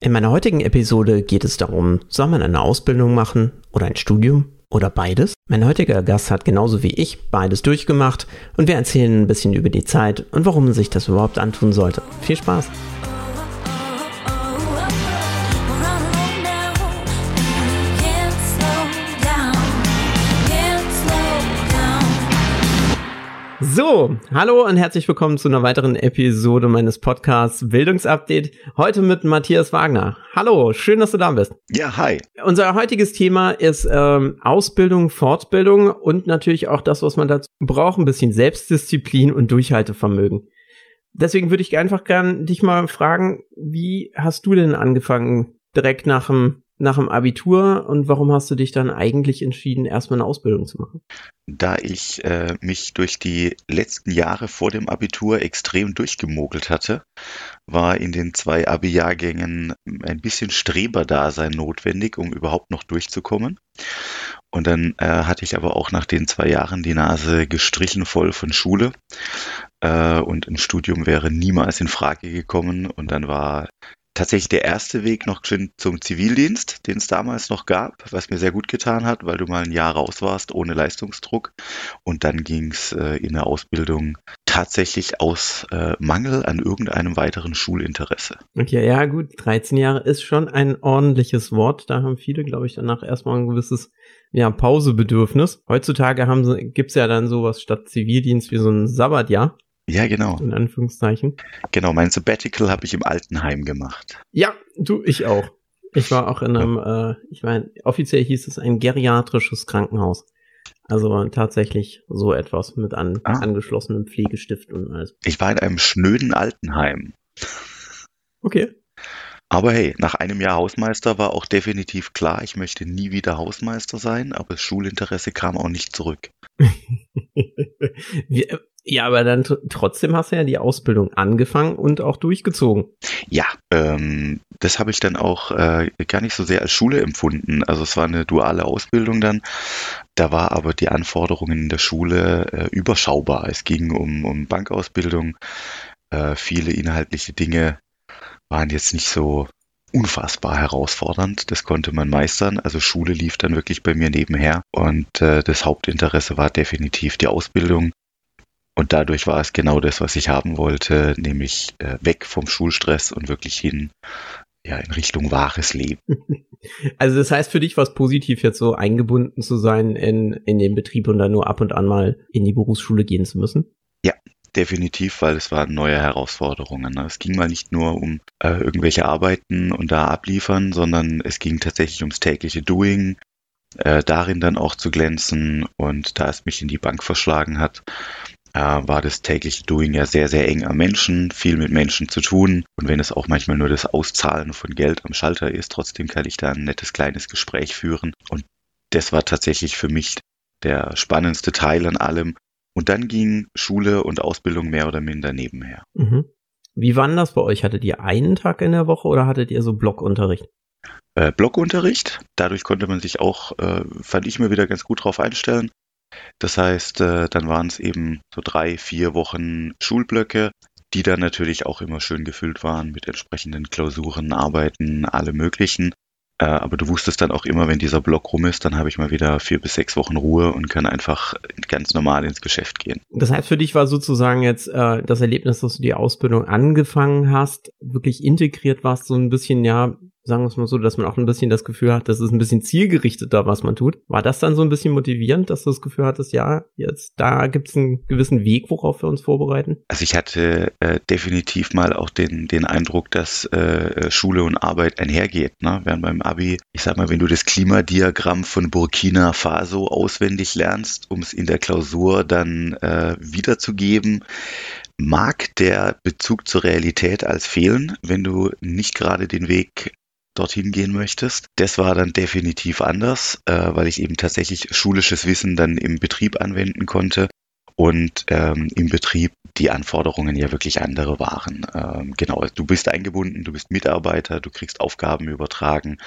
In meiner heutigen Episode geht es darum, soll man eine Ausbildung machen oder ein Studium oder beides? Mein heutiger Gast hat genauso wie ich beides durchgemacht und wir erzählen ein bisschen über die Zeit und warum man sich das überhaupt antun sollte. Viel Spaß! So, hallo und herzlich willkommen zu einer weiteren Episode meines Podcasts Bildungsupdate. Heute mit Matthias Wagner. Hallo, schön, dass du da bist. Ja, hi. Unser heutiges Thema ist ähm, Ausbildung, Fortbildung und natürlich auch das, was man dazu braucht, ein bisschen Selbstdisziplin und Durchhaltevermögen. Deswegen würde ich einfach gern dich mal fragen, wie hast du denn angefangen, direkt nach dem nach dem Abitur und warum hast du dich dann eigentlich entschieden, erstmal eine Ausbildung zu machen? Da ich äh, mich durch die letzten Jahre vor dem Abitur extrem durchgemogelt hatte, war in den zwei Abi-Jahrgängen ein bisschen Streberdasein notwendig, um überhaupt noch durchzukommen. Und dann äh, hatte ich aber auch nach den zwei Jahren die Nase gestrichen voll von Schule. Äh, und ein Studium wäre niemals in Frage gekommen. Und dann war tatsächlich der erste Weg noch zum Zivildienst, den es damals noch gab, was mir sehr gut getan hat, weil du mal ein Jahr raus warst ohne Leistungsdruck. Und dann ging es äh, in der Ausbildung tatsächlich aus äh, Mangel an irgendeinem weiteren Schulinteresse. Okay, ja gut, 13 Jahre ist schon ein ordentliches Wort. Da haben viele, glaube ich, danach erstmal ein gewisses ja, Pausebedürfnis. Heutzutage haben gibt's ja dann sowas statt Zivildienst wie so ein Sabbatjahr. Ja, genau. In Anführungszeichen. Genau, mein Sabbatical habe ich im Altenheim gemacht. Ja, du, ich auch. Ich war auch in einem, ja. äh, ich meine, offiziell hieß es ein geriatrisches Krankenhaus. Also tatsächlich so etwas mit an, ah. angeschlossenem Pflegestift und alles. Ich war in einem schnöden Altenheim. Okay. Aber hey, nach einem Jahr Hausmeister war auch definitiv klar, ich möchte nie wieder Hausmeister sein, aber das Schulinteresse kam auch nicht zurück. Wie, ja, aber dann trotzdem hast du ja die Ausbildung angefangen und auch durchgezogen. Ja, ähm, das habe ich dann auch äh, gar nicht so sehr als Schule empfunden. Also es war eine duale Ausbildung dann. Da war aber die Anforderungen in der Schule äh, überschaubar. Es ging um, um Bankausbildung. Äh, viele inhaltliche Dinge waren jetzt nicht so unfassbar herausfordernd. Das konnte man meistern. Also Schule lief dann wirklich bei mir nebenher und äh, das Hauptinteresse war definitiv die Ausbildung. Und dadurch war es genau das, was ich haben wollte, nämlich äh, weg vom Schulstress und wirklich hin ja, in Richtung wahres Leben. Also das heißt für dich was positiv jetzt so eingebunden zu sein in, in den Betrieb und dann nur ab und an mal in die Berufsschule gehen zu müssen? Ja, definitiv, weil es waren neue Herausforderungen. Ne? Es ging mal nicht nur um äh, irgendwelche Arbeiten und da abliefern, sondern es ging tatsächlich ums tägliche Doing, äh, darin dann auch zu glänzen und da es mich in die Bank verschlagen hat, äh, war das tägliche Doing ja sehr, sehr eng am Menschen, viel mit Menschen zu tun. Und wenn es auch manchmal nur das Auszahlen von Geld am Schalter ist, trotzdem kann ich da ein nettes kleines Gespräch führen. Und das war tatsächlich für mich der spannendste Teil an allem. Und dann ging Schule und Ausbildung mehr oder minder nebenher. Mhm. Wie war das bei euch? Hattet ihr einen Tag in der Woche oder hattet ihr so Blockunterricht? Äh, Blockunterricht. Dadurch konnte man sich auch, äh, fand ich mir wieder ganz gut drauf einstellen. Das heißt, äh, dann waren es eben so drei, vier Wochen Schulblöcke, die dann natürlich auch immer schön gefüllt waren mit entsprechenden Klausuren, Arbeiten, alle möglichen. Äh, aber du wusstest dann auch immer, wenn dieser Block rum ist, dann habe ich mal wieder vier bis sechs Wochen Ruhe und kann einfach ganz normal ins Geschäft gehen. Das heißt, für dich war sozusagen jetzt äh, das Erlebnis, dass du die Ausbildung angefangen hast, wirklich integriert warst, so ein bisschen, ja, sagen wir es mal so, dass man auch ein bisschen das Gefühl hat, dass es ein bisschen zielgerichteter, was man tut. War das dann so ein bisschen motivierend, dass du das Gefühl hattest, ja, jetzt da gibt es einen gewissen Weg, worauf wir uns vorbereiten? Also ich hatte äh, definitiv mal auch den, den Eindruck, dass äh, Schule und Arbeit einhergeht. Ne? Während beim Abi, ich sag mal, wenn du das Klimadiagramm von Burkina Faso auswendig lernst, um es in der Klausur dann äh, wiederzugeben, mag der Bezug zur Realität als fehlen, wenn du nicht gerade den Weg dorthin gehen möchtest. Das war dann definitiv anders, äh, weil ich eben tatsächlich schulisches Wissen dann im Betrieb anwenden konnte und ähm, im Betrieb die Anforderungen ja wirklich andere waren. Ähm, genau, du bist eingebunden, du bist Mitarbeiter, du kriegst Aufgaben übertragen.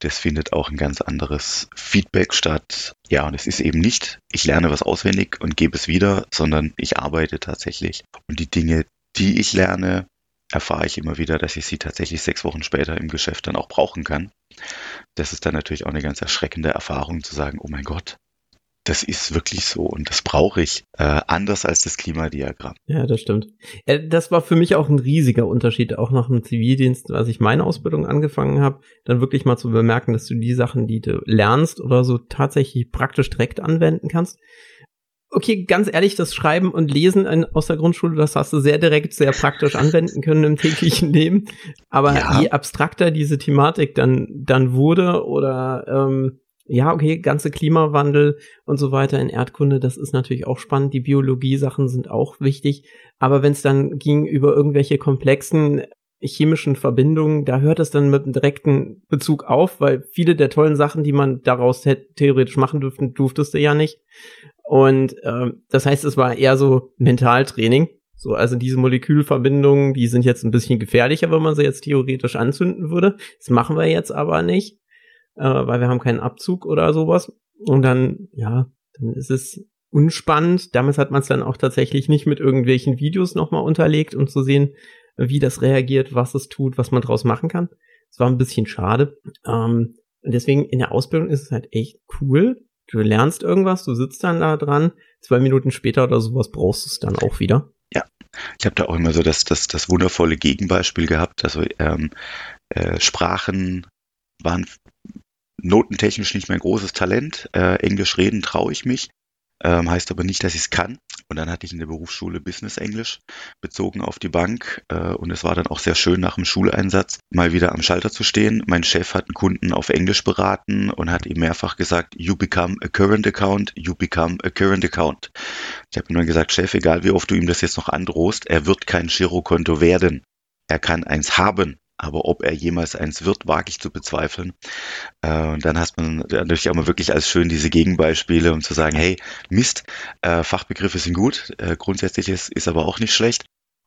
Das findet auch ein ganz anderes Feedback statt. Ja, und es ist eben nicht, ich lerne was auswendig und gebe es wieder, sondern ich arbeite tatsächlich. Und die Dinge, die ich lerne, erfahre ich immer wieder, dass ich sie tatsächlich sechs Wochen später im Geschäft dann auch brauchen kann. Das ist dann natürlich auch eine ganz erschreckende Erfahrung zu sagen, oh mein Gott, das ist wirklich so und das brauche ich äh, anders als das Klimadiagramm. Ja, das stimmt. Äh, das war für mich auch ein riesiger Unterschied, auch nach dem Zivildienst, als ich meine Ausbildung angefangen habe, dann wirklich mal zu bemerken, dass du die Sachen, die du lernst oder so tatsächlich praktisch direkt anwenden kannst. Okay, ganz ehrlich, das Schreiben und Lesen in, aus der Grundschule, das hast du sehr direkt, sehr praktisch anwenden können im täglichen Leben. Aber ja. je abstrakter diese Thematik dann, dann wurde oder ähm, ja, okay, ganze Klimawandel und so weiter in Erdkunde, das ist natürlich auch spannend. Die Biologie-Sachen sind auch wichtig. Aber wenn es dann ging über irgendwelche komplexen chemischen Verbindungen, da hört es dann mit einem direkten Bezug auf, weil viele der tollen Sachen, die man daraus hätte, theoretisch machen dürften, durftest du ja nicht. Und äh, das heißt, es war eher so Mentaltraining. So, also diese Molekülverbindungen, die sind jetzt ein bisschen gefährlicher, wenn man sie jetzt theoretisch anzünden würde. Das machen wir jetzt aber nicht äh, weil wir haben keinen Abzug oder sowas. Und dann, ja, dann ist es unspannend. Damals hat man es dann auch tatsächlich nicht mit irgendwelchen Videos nochmal unterlegt, um zu sehen, wie das reagiert, was es tut, was man draus machen kann. Es war ein bisschen schade. Ähm, und deswegen in der Ausbildung ist es halt echt cool. Du lernst irgendwas, du sitzt dann da dran, zwei Minuten später oder sowas brauchst du es dann auch wieder. Ja, ich habe da auch immer so das, das, das wundervolle Gegenbeispiel gehabt. Also ähm, äh, Sprachen waren notentechnisch nicht mein großes Talent. Äh, Englisch reden traue ich mich. Ähm, heißt aber nicht, dass ich es kann. Und dann hatte ich in der Berufsschule Business Englisch bezogen auf die Bank. Äh, und es war dann auch sehr schön, nach dem Schuleinsatz mal wieder am Schalter zu stehen. Mein Chef hat einen Kunden auf Englisch beraten und hat ihm mehrfach gesagt, you become a current account, you become a current account. Ich habe ihm dann gesagt, Chef, egal wie oft du ihm das jetzt noch androhst, er wird kein Girokonto werden. Er kann eins haben, aber ob er jemals eins wird, wage ich zu bezweifeln. Äh, und dann hast man natürlich auch mal wirklich als schön diese Gegenbeispiele, um zu sagen, hey, Mist, äh, Fachbegriffe sind gut, äh, grundsätzlich ist, aber auch nicht schlecht.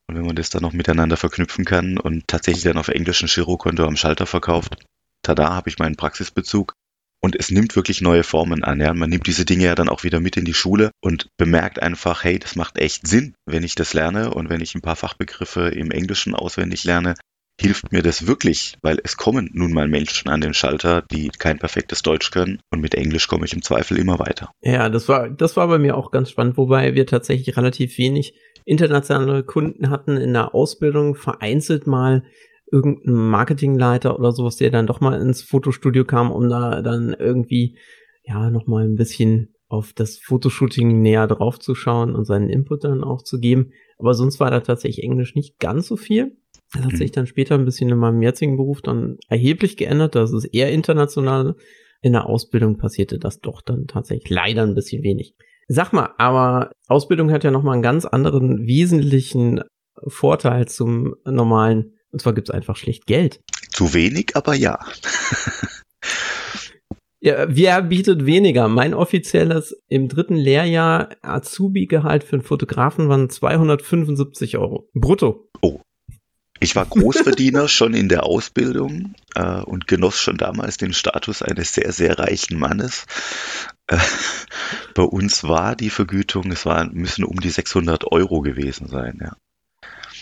Und wenn man das dann noch miteinander verknüpfen kann und tatsächlich dann auf Englisch ein Girokonto am Schalter verkauft, tada, habe ich meinen Praxisbezug. Und es nimmt wirklich neue Formen an. Ja? Man nimmt diese Dinge ja dann auch wieder mit in die Schule und bemerkt einfach, hey, das macht echt Sinn, wenn ich das lerne und wenn ich ein paar Fachbegriffe im Englischen auswendig lerne, hilft mir das wirklich, weil es kommen nun mal Menschen an den Schalter, die kein perfektes Deutsch können und mit Englisch komme ich im Zweifel immer weiter. Ja, das war, das war bei mir auch ganz spannend, wobei wir tatsächlich relativ wenig internationale Kunden hatten in der Ausbildung, vereinzelt mal irgendein Marketingleiter oder sowas, der dann doch mal ins Fotostudio kam, um da dann irgendwie, ja, nochmal ein bisschen auf das Fotoshooting näher drauf zu schauen und seinen Input dann auch zu geben. Aber sonst war da tatsächlich Englisch nicht ganz so viel. Das hat sich dann später ein bisschen in meinem jetzigen Beruf dann erheblich geändert. Das ist eher international. In der Ausbildung passierte das doch dann tatsächlich leider ein bisschen wenig. Sag mal, aber Ausbildung hat ja nochmal einen ganz anderen wesentlichen Vorteil zum normalen. Und zwar gibt es einfach schlicht Geld. Zu wenig, aber ja. ja, wer bietet weniger? Mein offizielles im dritten Lehrjahr Azubi-Gehalt für einen Fotografen waren 275 Euro. Brutto. Oh, ich war Großverdiener schon in der Ausbildung äh, und genoss schon damals den Status eines sehr, sehr reichen Mannes. Äh, bei uns war die Vergütung, es waren, müssen um die 600 Euro gewesen sein, ja.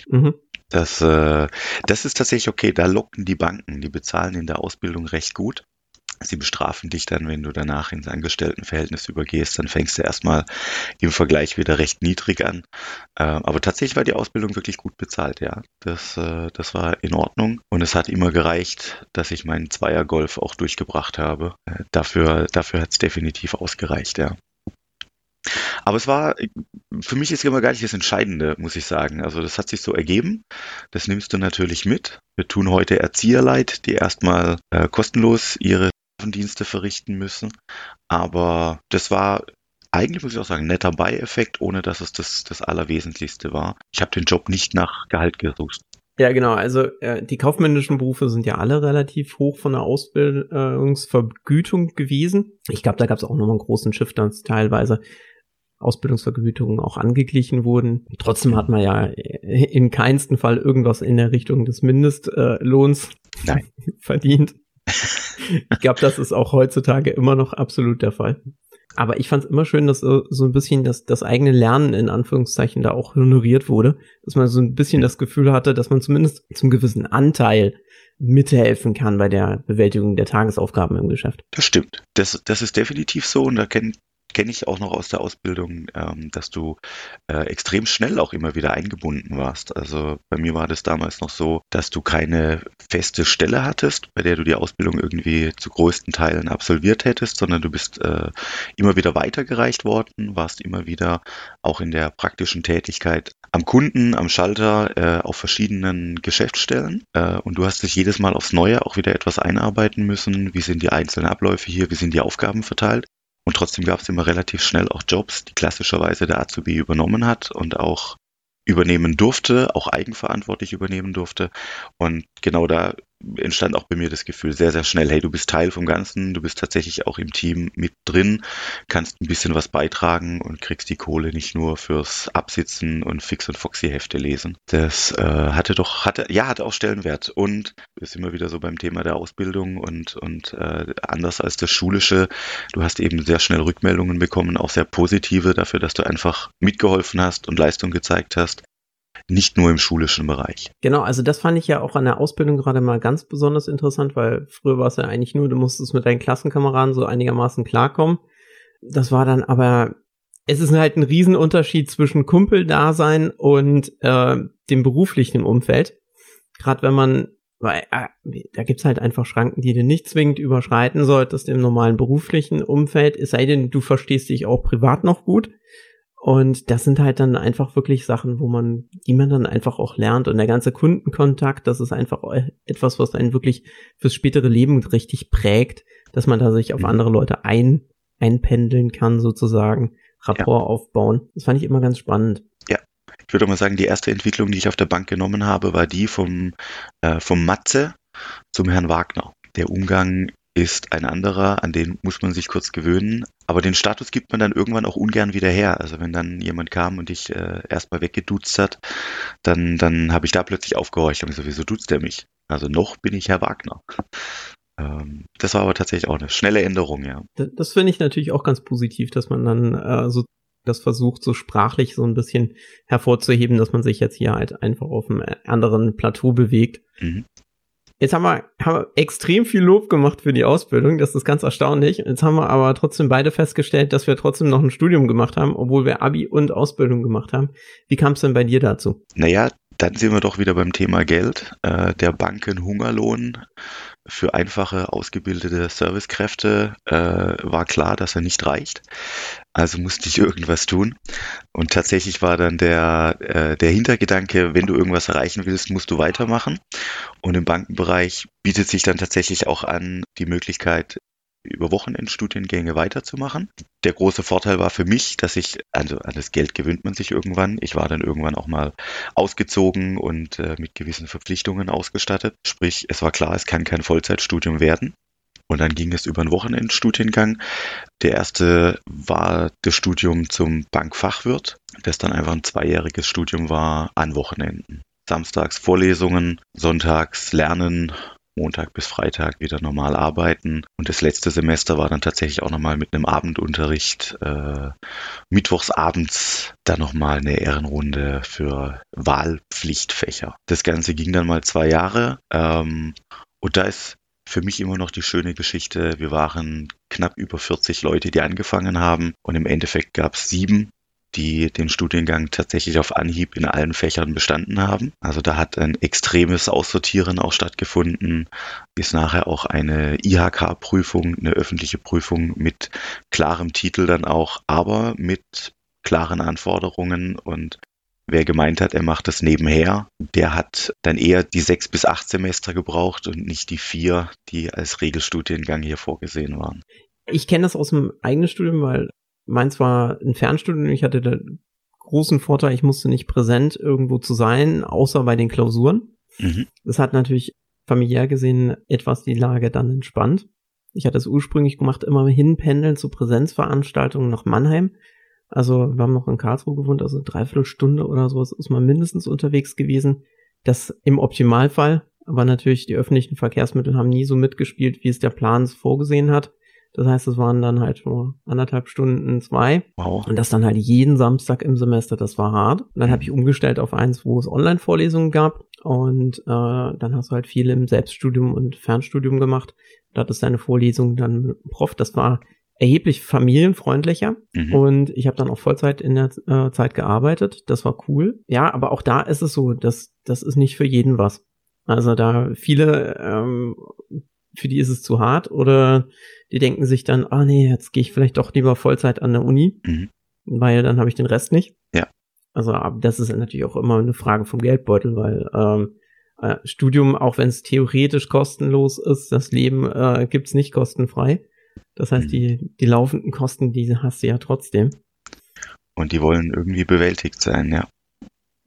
Mhm. Das, äh, das ist tatsächlich okay, da locken die Banken, die bezahlen in der Ausbildung recht gut. Sie bestrafen dich dann, wenn du danach ins Angestelltenverhältnis übergehst, dann fängst du erstmal im Vergleich wieder recht niedrig an. Ähm, aber tatsächlich war die Ausbildung wirklich gut bezahlt, ja. Das, äh, das war in Ordnung und es hat immer gereicht, dass ich meinen Zweiergolf auch durchgebracht habe. Äh, dafür, dafür hat es definitiv ausgereicht, ja. Aber es war, für mich ist immer gar nicht das Entscheidende, muss ich sagen. Also das hat sich so ergeben. Das nimmst du natürlich mit. Wir tun heute Erzieherleid, die erstmal äh, kostenlos ihre Dienste verrichten müssen. Aber das war eigentlich, muss ich auch sagen, netter Beieffekt, ohne dass es das, das Allerwesentlichste war. Ich habe den Job nicht nach Gehalt gesucht. Ja, genau. Also äh, die kaufmännischen Berufe sind ja alle relativ hoch von der Ausbildungsvergütung gewesen. Ich glaube, da gab es auch nochmal einen großen Shift, dass teilweise Ausbildungsvergütungen auch angeglichen wurden. Trotzdem hat man ja in keinsten Fall irgendwas in der Richtung des Mindestlohns verdient. ich glaube, das ist auch heutzutage immer noch absolut der Fall. Aber ich fand es immer schön, dass so, so ein bisschen das, das eigene Lernen in Anführungszeichen da auch honoriert wurde. Dass man so ein bisschen das Gefühl hatte, dass man zumindest zum gewissen Anteil mithelfen kann bei der Bewältigung der Tagesaufgaben im Geschäft. Das stimmt. Das, das ist definitiv so und da kennt kenne ich auch noch aus der Ausbildung, ähm, dass du äh, extrem schnell auch immer wieder eingebunden warst. Also bei mir war das damals noch so, dass du keine feste Stelle hattest, bei der du die Ausbildung irgendwie zu größten Teilen absolviert hättest, sondern du bist äh, immer wieder weitergereicht worden, warst immer wieder auch in der praktischen Tätigkeit am Kunden, am Schalter, äh, auf verschiedenen Geschäftsstellen. Äh, und du hast dich jedes Mal aufs Neue auch wieder etwas einarbeiten müssen. Wie sind die einzelnen Abläufe hier? Wie sind die Aufgaben verteilt? Und trotzdem gab es immer relativ schnell auch Jobs, die klassischerweise der Azubi übernommen hat und auch übernehmen durfte, auch eigenverantwortlich übernehmen durfte. Und genau da entstand auch bei mir das Gefühl sehr, sehr schnell, hey, du bist Teil vom Ganzen, du bist tatsächlich auch im Team mit drin, kannst ein bisschen was beitragen und kriegst die Kohle nicht nur fürs Absitzen und Fix und Foxy Hefte lesen. Das äh, hatte doch, hatte, ja, hatte auch Stellenwert und ist immer wieder so beim Thema der Ausbildung und, und äh, anders als das Schulische, du hast eben sehr schnell Rückmeldungen bekommen, auch sehr positive dafür, dass du einfach mitgeholfen hast und Leistung gezeigt hast nicht nur im schulischen Bereich. Genau, also das fand ich ja auch an der Ausbildung gerade mal ganz besonders interessant, weil früher war es ja eigentlich nur, du musstest mit deinen Klassenkameraden so einigermaßen klarkommen. Das war dann aber, es ist halt ein Riesenunterschied zwischen Kumpeldasein und äh, dem beruflichen Umfeld. Gerade wenn man, weil äh, da gibt's halt einfach Schranken, die du nicht zwingend überschreiten solltest im normalen beruflichen Umfeld, es sei denn, du verstehst dich auch privat noch gut. Und das sind halt dann einfach wirklich Sachen, wo man, die man dann einfach auch lernt. Und der ganze Kundenkontakt, das ist einfach etwas, was einen wirklich fürs spätere Leben richtig prägt, dass man da sich auf mhm. andere Leute ein, einpendeln kann, sozusagen, Rapport ja. aufbauen. Das fand ich immer ganz spannend. Ja. Ich würde mal sagen, die erste Entwicklung, die ich auf der Bank genommen habe, war die vom, äh, vom Matze zum Herrn Wagner. Der Umgang ist ein anderer, an den muss man sich kurz gewöhnen. Aber den Status gibt man dann irgendwann auch ungern wieder her. Also wenn dann jemand kam und dich äh, erstmal weggeduzt hat, dann, dann habe ich da plötzlich aufgehorcht und gesagt, wieso duzt er mich? Also noch bin ich Herr Wagner. Ähm, das war aber tatsächlich auch eine schnelle Änderung, ja. Das, das finde ich natürlich auch ganz positiv, dass man dann äh, so das versucht, so sprachlich so ein bisschen hervorzuheben, dass man sich jetzt hier halt einfach auf einem anderen Plateau bewegt. Mhm. Jetzt haben wir, haben wir extrem viel Lob gemacht für die Ausbildung, das ist ganz erstaunlich. Jetzt haben wir aber trotzdem beide festgestellt, dass wir trotzdem noch ein Studium gemacht haben, obwohl wir Abi und Ausbildung gemacht haben. Wie kam es denn bei dir dazu? Naja, dann sind wir doch wieder beim Thema Geld. Äh, der Bankenhungerlohn für einfache, ausgebildete Servicekräfte äh, war klar, dass er nicht reicht. Also musste ich irgendwas tun. Und tatsächlich war dann der, äh, der Hintergedanke, wenn du irgendwas erreichen willst, musst du weitermachen. Und im Bankenbereich bietet sich dann tatsächlich auch an, die Möglichkeit, über Wochenendstudiengänge weiterzumachen. Der große Vorteil war für mich, dass ich, also an das Geld gewöhnt man sich irgendwann. Ich war dann irgendwann auch mal ausgezogen und äh, mit gewissen Verpflichtungen ausgestattet. Sprich, es war klar, es kann kein Vollzeitstudium werden. Und dann ging es über einen Wochenendstudiengang. Der erste war das Studium zum Bankfachwirt, das dann einfach ein zweijähriges Studium war an Wochenenden. Samstags Vorlesungen, sonntags Lernen, Montag bis Freitag wieder normal arbeiten. Und das letzte Semester war dann tatsächlich auch nochmal mit einem Abendunterricht. Äh, mittwochs abends dann nochmal eine Ehrenrunde für Wahlpflichtfächer. Das Ganze ging dann mal zwei Jahre. Ähm, und da ist für mich immer noch die schöne Geschichte. Wir waren knapp über 40 Leute, die angefangen haben. Und im Endeffekt gab es sieben die den Studiengang tatsächlich auf Anhieb in allen Fächern bestanden haben. Also da hat ein extremes Aussortieren auch stattgefunden, ist nachher auch eine IHK-Prüfung, eine öffentliche Prüfung mit klarem Titel dann auch, aber mit klaren Anforderungen und Wer gemeint hat, er macht das nebenher, der hat dann eher die sechs bis acht Semester gebraucht und nicht die vier, die als Regelstudiengang hier vorgesehen waren. Ich kenne das aus dem eigenen Studium, weil meins war ein Fernstudium. Ich hatte den großen Vorteil, ich musste nicht präsent irgendwo zu sein, außer bei den Klausuren. Mhm. Das hat natürlich familiär gesehen etwas die Lage dann entspannt. Ich hatte es ursprünglich gemacht, immer hinpendeln zu Präsenzveranstaltungen nach Mannheim. Also wir haben noch in Karlsruhe gewohnt, also dreiviertel Stunde oder sowas ist man mindestens unterwegs gewesen. Das im Optimalfall, aber natürlich die öffentlichen Verkehrsmittel haben nie so mitgespielt, wie es der Plan vorgesehen hat. Das heißt, es waren dann halt nur anderthalb Stunden, zwei. Wow. Und das dann halt jeden Samstag im Semester, das war hart. Und dann habe ich umgestellt auf eins, wo es Online-Vorlesungen gab. Und äh, dann hast du halt viel im Selbststudium und Fernstudium gemacht. Da hattest deine Vorlesung dann mit dem Prof. Das war erheblich familienfreundlicher mhm. und ich habe dann auch Vollzeit in der äh, Zeit gearbeitet. Das war cool. Ja, aber auch da ist es so, dass das ist nicht für jeden was. Also da viele, ähm, für die ist es zu hart oder die denken sich dann, ah nee, jetzt gehe ich vielleicht doch lieber Vollzeit an der Uni, mhm. weil dann habe ich den Rest nicht. Ja. Also das ist natürlich auch immer eine Frage vom Geldbeutel, weil ähm, äh, Studium, auch wenn es theoretisch kostenlos ist, das Leben äh, gibt's nicht kostenfrei. Das heißt, mhm. die, die laufenden Kosten, die hast du ja trotzdem. Und die wollen irgendwie bewältigt sein, ja.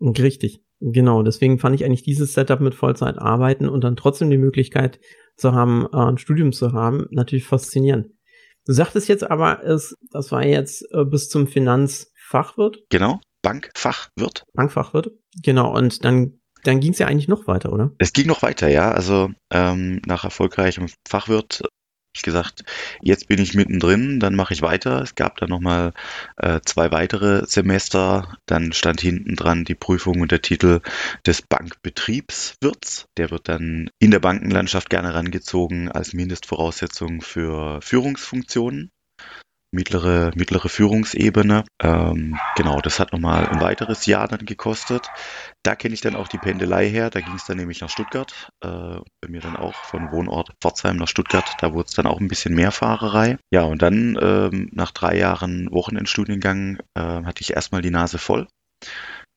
Richtig, genau. Deswegen fand ich eigentlich dieses Setup mit Vollzeit arbeiten und dann trotzdem die Möglichkeit zu haben, äh, ein Studium zu haben, natürlich faszinierend. Du sagtest jetzt aber, es, das war jetzt äh, bis zum Finanzfachwirt. Genau, Bankfachwirt. Bankfachwirt, genau. Und dann dann ging es ja eigentlich noch weiter, oder? Es ging noch weiter, ja. Also ähm, nach erfolgreichem Fachwirt ich gesagt, jetzt bin ich mittendrin, dann mache ich weiter. Es gab dann nochmal äh, zwei weitere Semester. Dann stand hinten dran die Prüfung und der Titel des Bankbetriebswirts. Der wird dann in der Bankenlandschaft gerne herangezogen als Mindestvoraussetzung für Führungsfunktionen mittlere, mittlere Führungsebene. Ähm, genau, das hat nochmal ein weiteres Jahr dann gekostet. Da kenne ich dann auch die Pendelei her. Da ging es dann nämlich nach Stuttgart. Äh, bei mir dann auch von Wohnort Pforzheim nach Stuttgart. Da wurde es dann auch ein bisschen mehr Fahrerei. Ja, und dann ähm, nach drei Jahren Wochenendstudiengang äh, hatte ich erstmal die Nase voll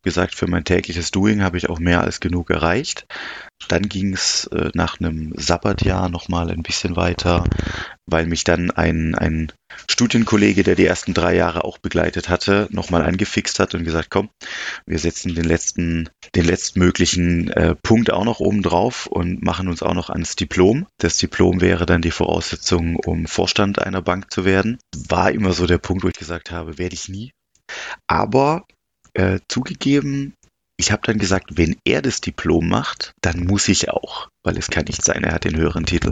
gesagt, für mein tägliches Doing habe ich auch mehr als genug erreicht. Dann ging es äh, nach einem Sabbatjahr nochmal ein bisschen weiter, weil mich dann ein, ein Studienkollege, der die ersten drei Jahre auch begleitet hatte, nochmal angefixt hat und gesagt, komm, wir setzen den letzten, den letztmöglichen äh, Punkt auch noch oben drauf und machen uns auch noch ans Diplom. Das Diplom wäre dann die Voraussetzung, um Vorstand einer Bank zu werden. War immer so der Punkt, wo ich gesagt habe, werde ich nie. Aber äh, zugegeben, ich habe dann gesagt, wenn er das Diplom macht, dann muss ich auch, weil es kann nicht sein, er hat den höheren Titel.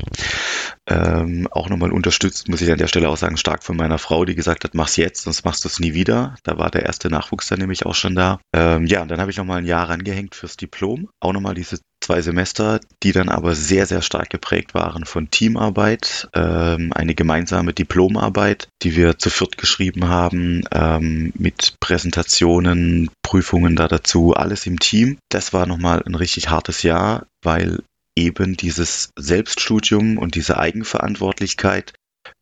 Ähm, auch nochmal unterstützt, muss ich an der Stelle auch sagen, stark von meiner Frau, die gesagt hat, mach's jetzt, sonst machst du es nie wieder. Da war der erste Nachwuchs dann nämlich auch schon da. Ähm, ja, und dann habe ich nochmal ein Jahr rangehängt fürs Diplom. Auch nochmal diese zwei Semester, die dann aber sehr, sehr stark geprägt waren von Teamarbeit, ähm, eine gemeinsame Diplomarbeit, die wir zu viert geschrieben haben, ähm, mit Präsentationen, Prüfungen da dazu, alles im Team. Das war nochmal ein richtig hartes Jahr, weil eben dieses Selbststudium und diese Eigenverantwortlichkeit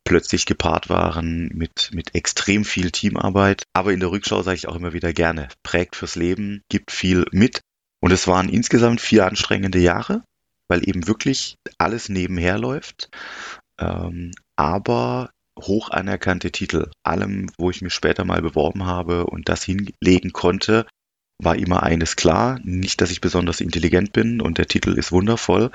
plötzlich gepaart waren mit, mit extrem viel Teamarbeit. Aber in der Rückschau sage ich auch immer wieder gerne, prägt fürs Leben, gibt viel mit. Und es waren insgesamt vier anstrengende Jahre, weil eben wirklich alles nebenher läuft. Ähm, aber hoch anerkannte Titel. Allem, wo ich mich später mal beworben habe und das hinlegen konnte, war immer eines klar, nicht, dass ich besonders intelligent bin und der Titel ist wundervoll,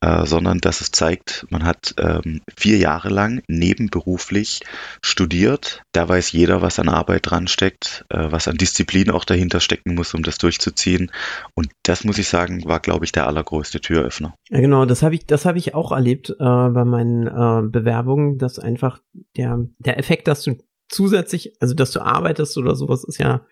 äh, sondern dass es zeigt, man hat ähm, vier Jahre lang nebenberuflich studiert. Da weiß jeder, was an Arbeit dran steckt, äh, was an Disziplin auch dahinter stecken muss, um das durchzuziehen. Und das muss ich sagen, war, glaube ich, der allergrößte Türöffner. Ja, genau, das habe ich, das habe ich auch erlebt äh, bei meinen äh, Bewerbungen, dass einfach der, der Effekt, dass du zusätzlich, also dass du arbeitest oder sowas, ist ja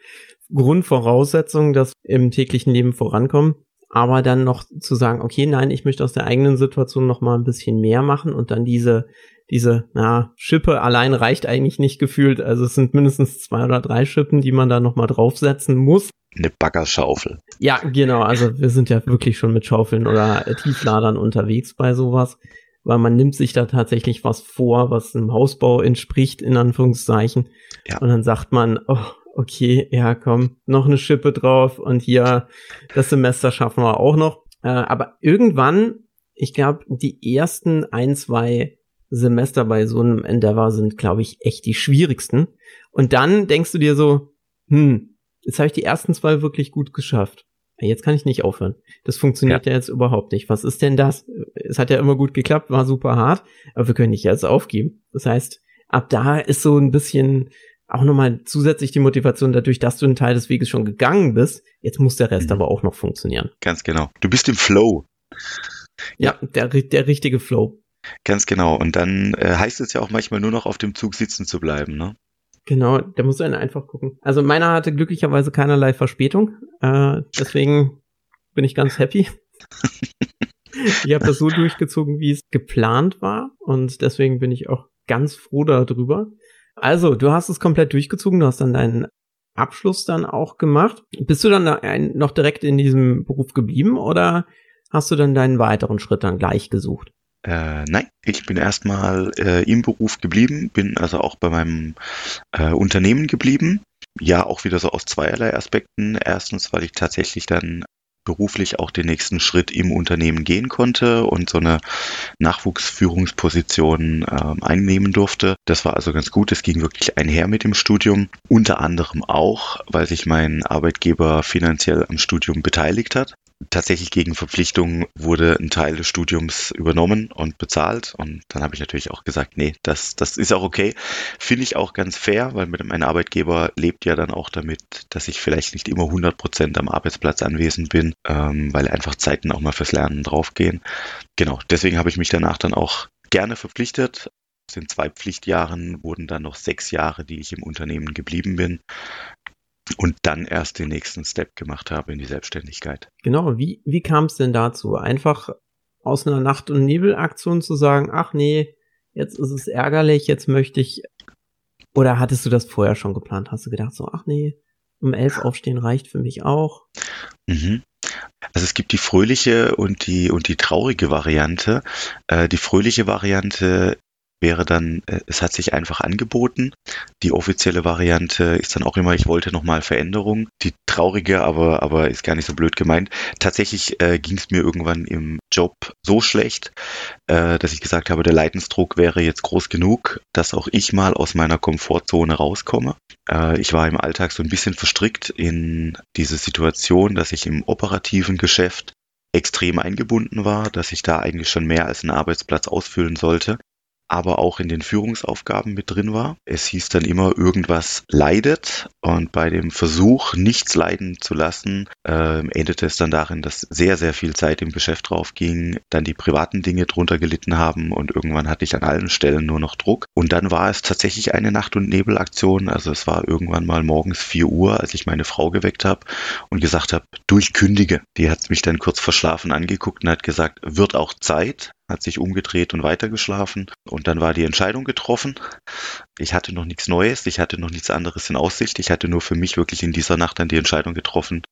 Grundvoraussetzung, dass im täglichen Leben vorankommen. Aber dann noch zu sagen, okay, nein, ich möchte aus der eigenen Situation noch mal ein bisschen mehr machen und dann diese, diese, na, Schippe allein reicht eigentlich nicht gefühlt. Also es sind mindestens zwei oder drei Schippen, die man da noch mal draufsetzen muss. Eine Baggerschaufel. Ja, genau. Also wir sind ja wirklich schon mit Schaufeln oder Tiefladern unterwegs bei sowas weil man nimmt sich da tatsächlich was vor, was einem Hausbau entspricht, in Anführungszeichen. Ja. Und dann sagt man, oh, okay, ja, komm, noch eine Schippe drauf und hier das Semester schaffen wir auch noch. Äh, aber irgendwann, ich glaube, die ersten ein, zwei Semester bei so einem Endeavor sind, glaube ich, echt die schwierigsten. Und dann denkst du dir so, hm, jetzt habe ich die ersten zwei wirklich gut geschafft. Jetzt kann ich nicht aufhören. Das funktioniert ja. ja. jetzt überhaupt nicht. Was ist denn das? Es hat ja immer gut geklappt, war super hart, aber wir können nicht jetzt aufgeben. Das heißt, ab da ist so ein bisschen auch nochmal zusätzlich die Motivation dadurch, dass du einen Teil des Weges schon gegangen bist. Jetzt muss der Rest mhm. aber auch noch funktionieren. Ganz genau. Du bist im Flow. Ja, der, der richtige Flow. Ganz genau. Und dann äh, heißt es ja auch manchmal nur noch auf dem Zug sitzen zu bleiben, ne? Genau, da muss man einfach gucken. Also meiner hatte glücklicherweise keinerlei Verspätung. Äh, deswegen bin ich ganz happy. ich habe das so durchgezogen, wie es geplant war. Und deswegen bin ich auch ganz froh darüber. Also, du hast es komplett durchgezogen, du hast dann deinen Abschluss dann auch gemacht. Bist du dann noch direkt in diesem Beruf geblieben oder hast du dann deinen weiteren Schritt dann gleich gesucht? Äh, nein, ich bin erstmal äh, im Beruf geblieben, bin also auch bei meinem äh, Unternehmen geblieben. Ja, auch wieder so aus zweierlei Aspekten. Erstens, weil ich tatsächlich dann beruflich auch den nächsten Schritt im Unternehmen gehen konnte und so eine Nachwuchsführungsposition äh, einnehmen durfte. Das war also ganz gut. Es ging wirklich einher mit dem Studium. Unter anderem auch, weil sich mein Arbeitgeber finanziell am Studium beteiligt hat tatsächlich gegen Verpflichtung wurde ein Teil des Studiums übernommen und bezahlt. Und dann habe ich natürlich auch gesagt, nee, das, das ist auch okay. Finde ich auch ganz fair, weil mein Arbeitgeber lebt ja dann auch damit, dass ich vielleicht nicht immer 100 Prozent am Arbeitsplatz anwesend bin, ähm, weil einfach Zeiten auch mal fürs Lernen draufgehen. Genau, deswegen habe ich mich danach dann auch gerne verpflichtet. Den zwei Pflichtjahren wurden dann noch sechs Jahre, die ich im Unternehmen geblieben bin und dann erst den nächsten Step gemacht habe in die Selbstständigkeit. Genau, wie, wie kam es denn dazu? Einfach aus einer Nacht- und Nebelaktion zu sagen, ach nee, jetzt ist es ärgerlich, jetzt möchte ich, oder hattest du das vorher schon geplant? Hast du gedacht so, ach nee, um elf aufstehen reicht für mich auch? Mhm. Also es gibt die fröhliche und die und die traurige Variante. Äh, die fröhliche Variante wäre dann, äh, es hat sich einfach angeboten. Die offizielle Variante ist dann auch immer, ich wollte nochmal Veränderung. Die traurige, aber, aber ist gar nicht so blöd gemeint. Tatsächlich äh, ging es mir irgendwann im Job so schlecht, äh, dass ich gesagt habe, der Leidensdruck wäre jetzt groß genug, dass auch ich mal aus meiner Komfortzone rauskomme. Äh, ich war im Alltag so ein bisschen verstrickt in diese Situation, dass ich im operativen Geschäft extrem eingebunden war, dass ich da eigentlich schon mehr als einen Arbeitsplatz ausfüllen sollte aber auch in den Führungsaufgaben mit drin war. Es hieß dann immer, irgendwas leidet und bei dem Versuch, nichts leiden zu lassen, äh, endete es dann darin, dass sehr, sehr viel Zeit im Geschäft drauf ging, dann die privaten Dinge drunter gelitten haben und irgendwann hatte ich an allen Stellen nur noch Druck. Und dann war es tatsächlich eine Nacht- und Nebelaktion. Also es war irgendwann mal morgens 4 Uhr, als ich meine Frau geweckt habe und gesagt habe, durchkündige. Die hat mich dann kurz verschlafen angeguckt und hat gesagt, wird auch Zeit hat sich umgedreht und weitergeschlafen. Und dann war die Entscheidung getroffen. Ich hatte noch nichts Neues, ich hatte noch nichts anderes in Aussicht. Ich hatte nur für mich wirklich in dieser Nacht dann die Entscheidung getroffen.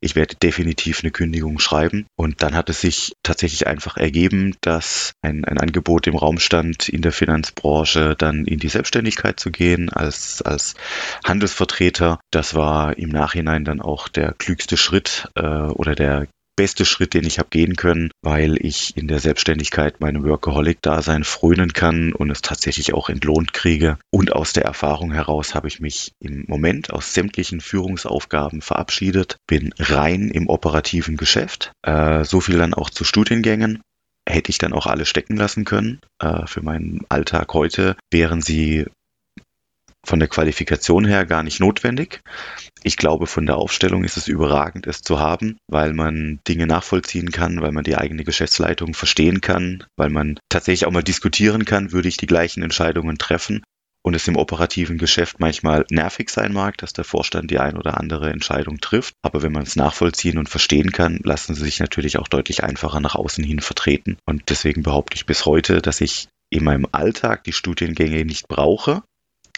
Ich werde definitiv eine Kündigung schreiben. Und dann hat es sich tatsächlich einfach ergeben, dass ein, ein Angebot im Raum stand, in der Finanzbranche dann in die Selbstständigkeit zu gehen als, als Handelsvertreter. Das war im Nachhinein dann auch der klügste Schritt äh, oder der beste Schritt, den ich habe gehen können, weil ich in der Selbstständigkeit meinem Workaholic-Dasein frönen kann und es tatsächlich auch entlohnt kriege. Und aus der Erfahrung heraus habe ich mich im Moment aus sämtlichen Führungsaufgaben verabschiedet, bin rein im operativen Geschäft. Äh, so viel dann auch zu Studiengängen hätte ich dann auch alle stecken lassen können. Äh, für meinen Alltag heute wären sie von der Qualifikation her gar nicht notwendig. Ich glaube, von der Aufstellung ist es überragend, es zu haben, weil man Dinge nachvollziehen kann, weil man die eigene Geschäftsleitung verstehen kann, weil man tatsächlich auch mal diskutieren kann, würde ich die gleichen Entscheidungen treffen und es im operativen Geschäft manchmal nervig sein mag, dass der Vorstand die ein oder andere Entscheidung trifft. Aber wenn man es nachvollziehen und verstehen kann, lassen sie sich natürlich auch deutlich einfacher nach außen hin vertreten. Und deswegen behaupte ich bis heute, dass ich in meinem Alltag die Studiengänge nicht brauche,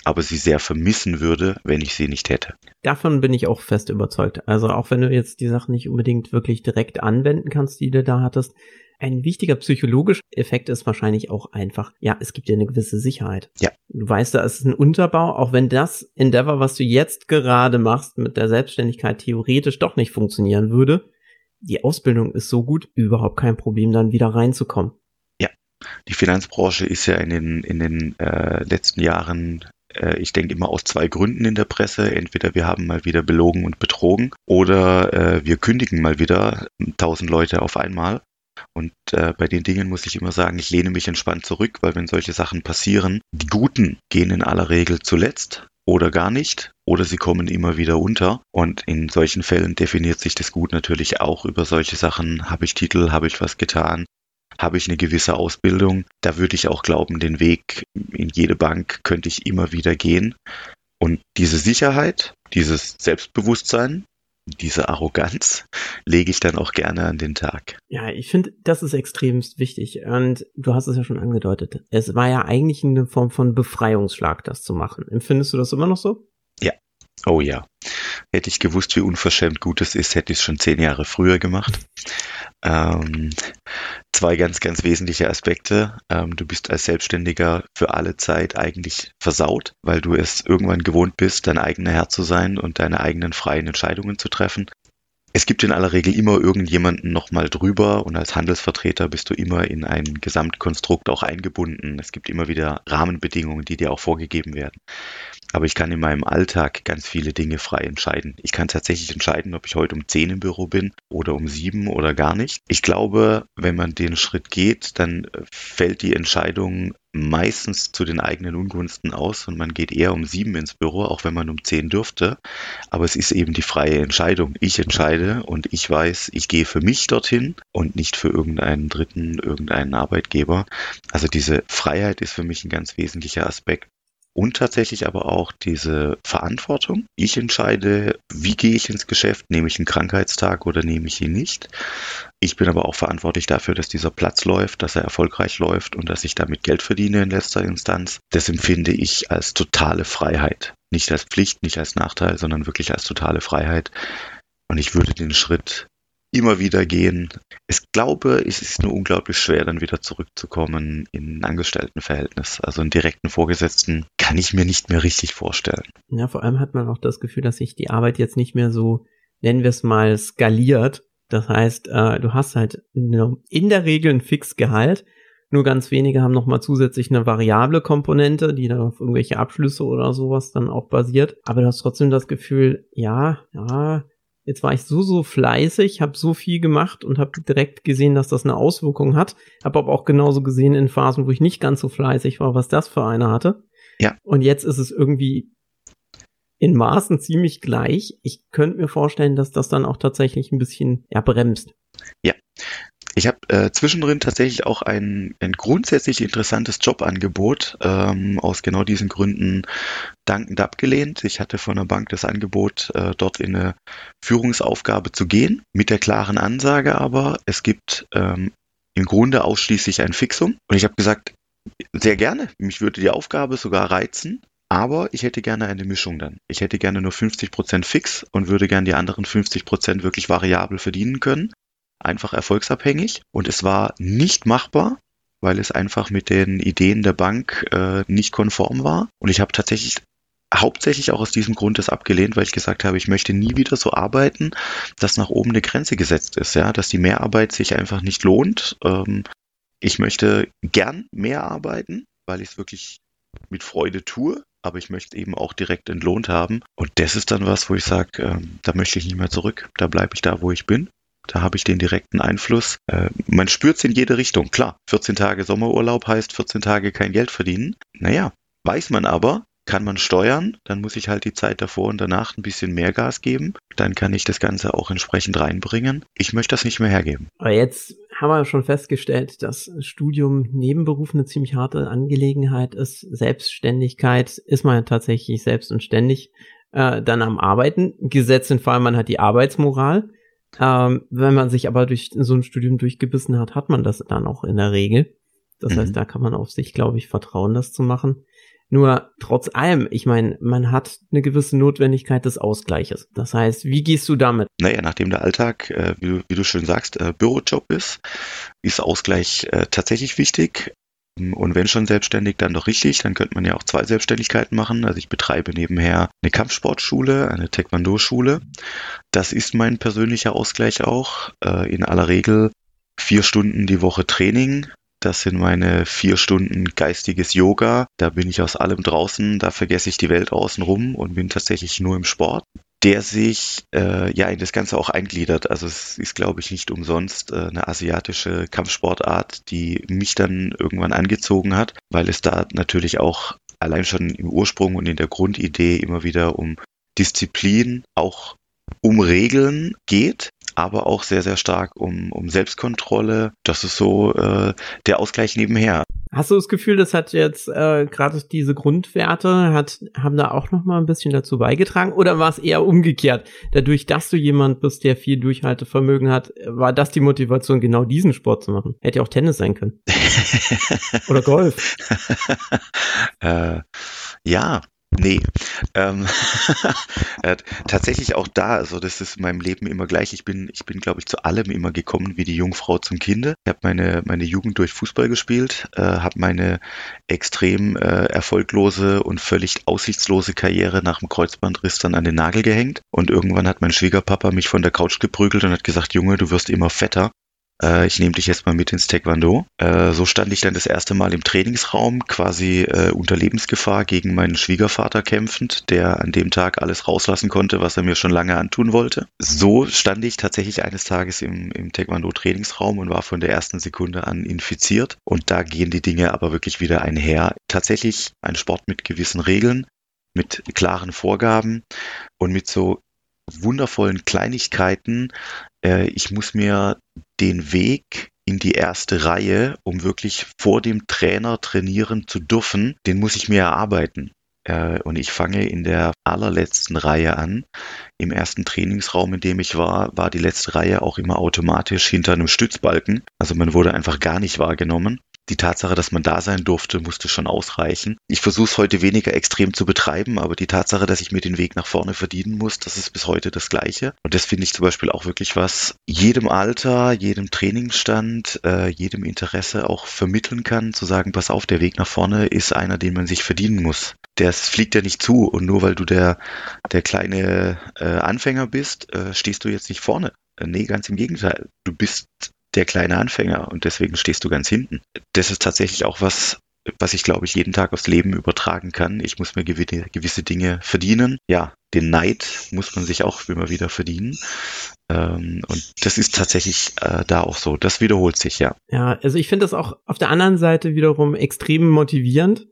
aber sie sehr vermissen würde, wenn ich sie nicht hätte. Davon bin ich auch fest überzeugt. Also auch wenn du jetzt die Sachen nicht unbedingt wirklich direkt anwenden kannst, die du da hattest, ein wichtiger psychologischer Effekt ist wahrscheinlich auch einfach, ja, es gibt dir eine gewisse Sicherheit. Ja. Du weißt, da ist ein Unterbau, auch wenn das Endeavor, was du jetzt gerade machst, mit der Selbstständigkeit theoretisch doch nicht funktionieren würde. Die Ausbildung ist so gut, überhaupt kein Problem, dann wieder reinzukommen. Ja, die Finanzbranche ist ja in den, in den äh, letzten Jahren ich denke immer aus zwei Gründen in der Presse. Entweder wir haben mal wieder belogen und betrogen oder äh, wir kündigen mal wieder tausend Leute auf einmal. Und äh, bei den Dingen muss ich immer sagen, ich lehne mich entspannt zurück, weil wenn solche Sachen passieren, die Guten gehen in aller Regel zuletzt oder gar nicht oder sie kommen immer wieder unter. Und in solchen Fällen definiert sich das Gut natürlich auch über solche Sachen. Habe ich Titel, habe ich was getan, habe ich eine gewisse Ausbildung. Da würde ich auch glauben, den Weg in jede Bank könnte ich immer wieder gehen. Und diese Sicherheit, dieses Selbstbewusstsein, diese Arroganz lege ich dann auch gerne an den Tag. Ja, ich finde, das ist extremst wichtig. Und du hast es ja schon angedeutet. Es war ja eigentlich eine Form von Befreiungsschlag, das zu machen. Empfindest du das immer noch so? Ja. Oh ja. Hätte ich gewusst, wie unverschämt gut es ist, hätte ich es schon zehn Jahre früher gemacht. Ähm, zwei ganz, ganz wesentliche Aspekte. Ähm, du bist als Selbstständiger für alle Zeit eigentlich versaut, weil du es irgendwann gewohnt bist, dein eigener Herr zu sein und deine eigenen freien Entscheidungen zu treffen. Es gibt in aller Regel immer irgendjemanden nochmal drüber und als Handelsvertreter bist du immer in ein Gesamtkonstrukt auch eingebunden. Es gibt immer wieder Rahmenbedingungen, die dir auch vorgegeben werden. Aber ich kann in meinem Alltag ganz viele Dinge frei entscheiden. Ich kann tatsächlich entscheiden, ob ich heute um 10 im Büro bin oder um 7 oder gar nicht. Ich glaube, wenn man den Schritt geht, dann fällt die Entscheidung meistens zu den eigenen Ungunsten aus und man geht eher um 7 ins Büro, auch wenn man um 10 dürfte. Aber es ist eben die freie Entscheidung. Ich entscheide und ich weiß, ich gehe für mich dorthin und nicht für irgendeinen Dritten, irgendeinen Arbeitgeber. Also diese Freiheit ist für mich ein ganz wesentlicher Aspekt und tatsächlich aber auch diese Verantwortung. Ich entscheide, wie gehe ich ins Geschäft, nehme ich einen Krankheitstag oder nehme ich ihn nicht. Ich bin aber auch verantwortlich dafür, dass dieser Platz läuft, dass er erfolgreich läuft und dass ich damit Geld verdiene in letzter Instanz. Das empfinde ich als totale Freiheit. Nicht als Pflicht, nicht als Nachteil, sondern wirklich als totale Freiheit. Und ich würde den Schritt immer wieder gehen. Ich glaube, es ist nur unglaublich schwer, dann wieder zurückzukommen in ein Angestelltenverhältnis. Also einen direkten Vorgesetzten kann ich mir nicht mehr richtig vorstellen. Ja, vor allem hat man auch das Gefühl, dass sich die Arbeit jetzt nicht mehr so, nennen wir es mal, skaliert. Das heißt, äh, du hast halt in der Regel ein Fixgehalt. Nur ganz wenige haben nochmal zusätzlich eine variable Komponente, die dann auf irgendwelche Abschlüsse oder sowas dann auch basiert. Aber du hast trotzdem das Gefühl, ja, ja, Jetzt war ich so, so fleißig, habe so viel gemacht und habe direkt gesehen, dass das eine Auswirkung hat. Habe aber auch genauso gesehen in Phasen, wo ich nicht ganz so fleißig war, was das für eine hatte. Ja. Und jetzt ist es irgendwie in Maßen ziemlich gleich. Ich könnte mir vorstellen, dass das dann auch tatsächlich ein bisschen ja, bremst. Ja, ich habe äh, zwischendrin tatsächlich auch ein, ein grundsätzlich interessantes Jobangebot ähm, aus genau diesen Gründen dankend abgelehnt. Ich hatte von der Bank das Angebot, äh, dort in eine Führungsaufgabe zu gehen, mit der klaren Ansage aber, es gibt ähm, im Grunde ausschließlich ein Fixum. Und ich habe gesagt, sehr gerne, mich würde die Aufgabe sogar reizen, aber ich hätte gerne eine Mischung dann. Ich hätte gerne nur 50% fix und würde gerne die anderen 50% wirklich variabel verdienen können einfach erfolgsabhängig und es war nicht machbar, weil es einfach mit den Ideen der Bank äh, nicht konform war. Und ich habe tatsächlich hauptsächlich auch aus diesem Grund das abgelehnt, weil ich gesagt habe, ich möchte nie wieder so arbeiten, dass nach oben eine Grenze gesetzt ist, ja, dass die Mehrarbeit sich einfach nicht lohnt. Ähm, ich möchte gern mehr arbeiten, weil ich es wirklich mit Freude tue, aber ich möchte eben auch direkt entlohnt haben. Und das ist dann was, wo ich sage, ähm, da möchte ich nicht mehr zurück. Da bleibe ich da, wo ich bin. Da habe ich den direkten Einfluss. Äh, man spürt es in jede Richtung. Klar, 14 Tage Sommerurlaub heißt 14 Tage kein Geld verdienen. Naja, weiß man aber, kann man steuern, dann muss ich halt die Zeit davor und danach ein bisschen mehr Gas geben. Dann kann ich das Ganze auch entsprechend reinbringen. Ich möchte das nicht mehr hergeben. Aber jetzt haben wir schon festgestellt, dass Studium Nebenberuf eine ziemlich harte Angelegenheit ist. Selbstständigkeit ist man ja tatsächlich selbst und ständig äh, dann am Arbeiten. Gesetzt in Fall, man hat die Arbeitsmoral. Ähm, wenn man sich aber durch so ein Studium durchgebissen hat, hat man das dann auch in der Regel. Das mhm. heißt, da kann man auf sich, glaube ich, vertrauen, das zu machen. Nur trotz allem, ich meine, man hat eine gewisse Notwendigkeit des Ausgleiches. Das heißt, wie gehst du damit? Naja, nachdem der Alltag, äh, wie, du, wie, du, schön sagst, äh, Bürojob ist, ist Ausgleich äh, tatsächlich wichtig. Und wenn schon selbstständig, dann doch richtig. Dann könnte man ja auch zwei Selbstständigkeiten machen. Also ich betreibe nebenher eine Kampfsportschule, eine Taekwondo-Schule. Das ist mein persönlicher Ausgleich auch. Äh, in aller Regel vier Stunden die Woche Training. Das sind meine vier Stunden geistiges Yoga. Da bin ich aus allem draußen. Da vergesse ich die Welt außenrum und bin tatsächlich nur im Sport der sich äh, ja in das Ganze auch eingliedert. Also es ist, glaube ich, nicht umsonst äh, eine asiatische Kampfsportart, die mich dann irgendwann angezogen hat, weil es da natürlich auch allein schon im Ursprung und in der Grundidee immer wieder um Disziplin, auch um Regeln geht, aber auch sehr, sehr stark um, um Selbstkontrolle. Das ist so äh, der Ausgleich nebenher. Hast du das Gefühl, das hat jetzt äh, gerade diese Grundwerte, hat, haben da auch noch mal ein bisschen dazu beigetragen? Oder war es eher umgekehrt? Dadurch, dass du jemand bist, der viel Durchhaltevermögen hat, war das die Motivation, genau diesen Sport zu machen? Hätte ja auch Tennis sein können. Oder Golf. äh, ja, Nee, ähm, äh, tatsächlich auch da, also das ist in meinem Leben immer gleich. Ich bin, ich bin, glaube ich, zu allem immer gekommen wie die Jungfrau zum Kinde. Ich habe meine, meine Jugend durch Fußball gespielt, äh, habe meine extrem äh, erfolglose und völlig aussichtslose Karriere nach dem Kreuzbandriss dann an den Nagel gehängt. Und irgendwann hat mein Schwiegerpapa mich von der Couch geprügelt und hat gesagt, Junge, du wirst immer fetter äh, ich nehme dich jetzt mal mit ins Taekwondo. Äh, so stand ich dann das erste Mal im Trainingsraum, quasi äh, unter Lebensgefahr gegen meinen Schwiegervater kämpfend, der an dem Tag alles rauslassen konnte, was er mir schon lange antun wollte. So stand ich tatsächlich eines Tages im, im Taekwondo-Trainingsraum und war von der ersten Sekunde an infiziert. Und da gehen die Dinge aber wirklich wieder einher. Tatsächlich ein Sport mit gewissen Regeln, mit klaren Vorgaben und mit so wundervollen Kleinigkeiten. Äh, ich muss mir den Weg in die erste Reihe, um wirklich vor dem Trainer trainieren zu dürfen, den muss ich mir erarbeiten. Äh, und ich fange in der allerletzten Reihe an. Im ersten Trainingsraum, in dem ich war, war die letzte Reihe auch immer automatisch hinter einem Stützbalken. Also man wurde einfach gar nicht wahrgenommen die Tatsache, dass man da sein durfte, musste schon ausreichen. Ich versuche es heute weniger extrem zu betreiben, aber die Tatsache, dass ich mir den Weg nach vorne verdienen muss, das ist bis heute das Gleiche. Und das finde ich zum Beispiel auch wirklich was jedem Alter, jedem Trainingsstand, äh, jedem Interesse auch vermitteln kann, zu sagen, pass auf, der Weg nach vorne ist einer, den man sich verdienen muss. Der fliegt ja nicht zu und nur weil du der, der kleine äh, Anfänger bist, äh, stehst du jetzt nicht vorne. Äh, nee, ganz im Gegenteil. Du bist der kleine Anfänger und deswegen stehst du ganz hinten. Das ist tatsächlich auch was, was ich glaube ich jeden Tag aufs Leben übertragen kann. Ich muss mir gewisse Dinge verdienen. Ja, den Neid muss man sich auch immer wieder verdienen. Ähm, und das ist tatsächlich äh, da auch so. Das wiederholt sich, ja. Ja, also ich finde das auch auf der anderen Seite wiederum extrem motivierend,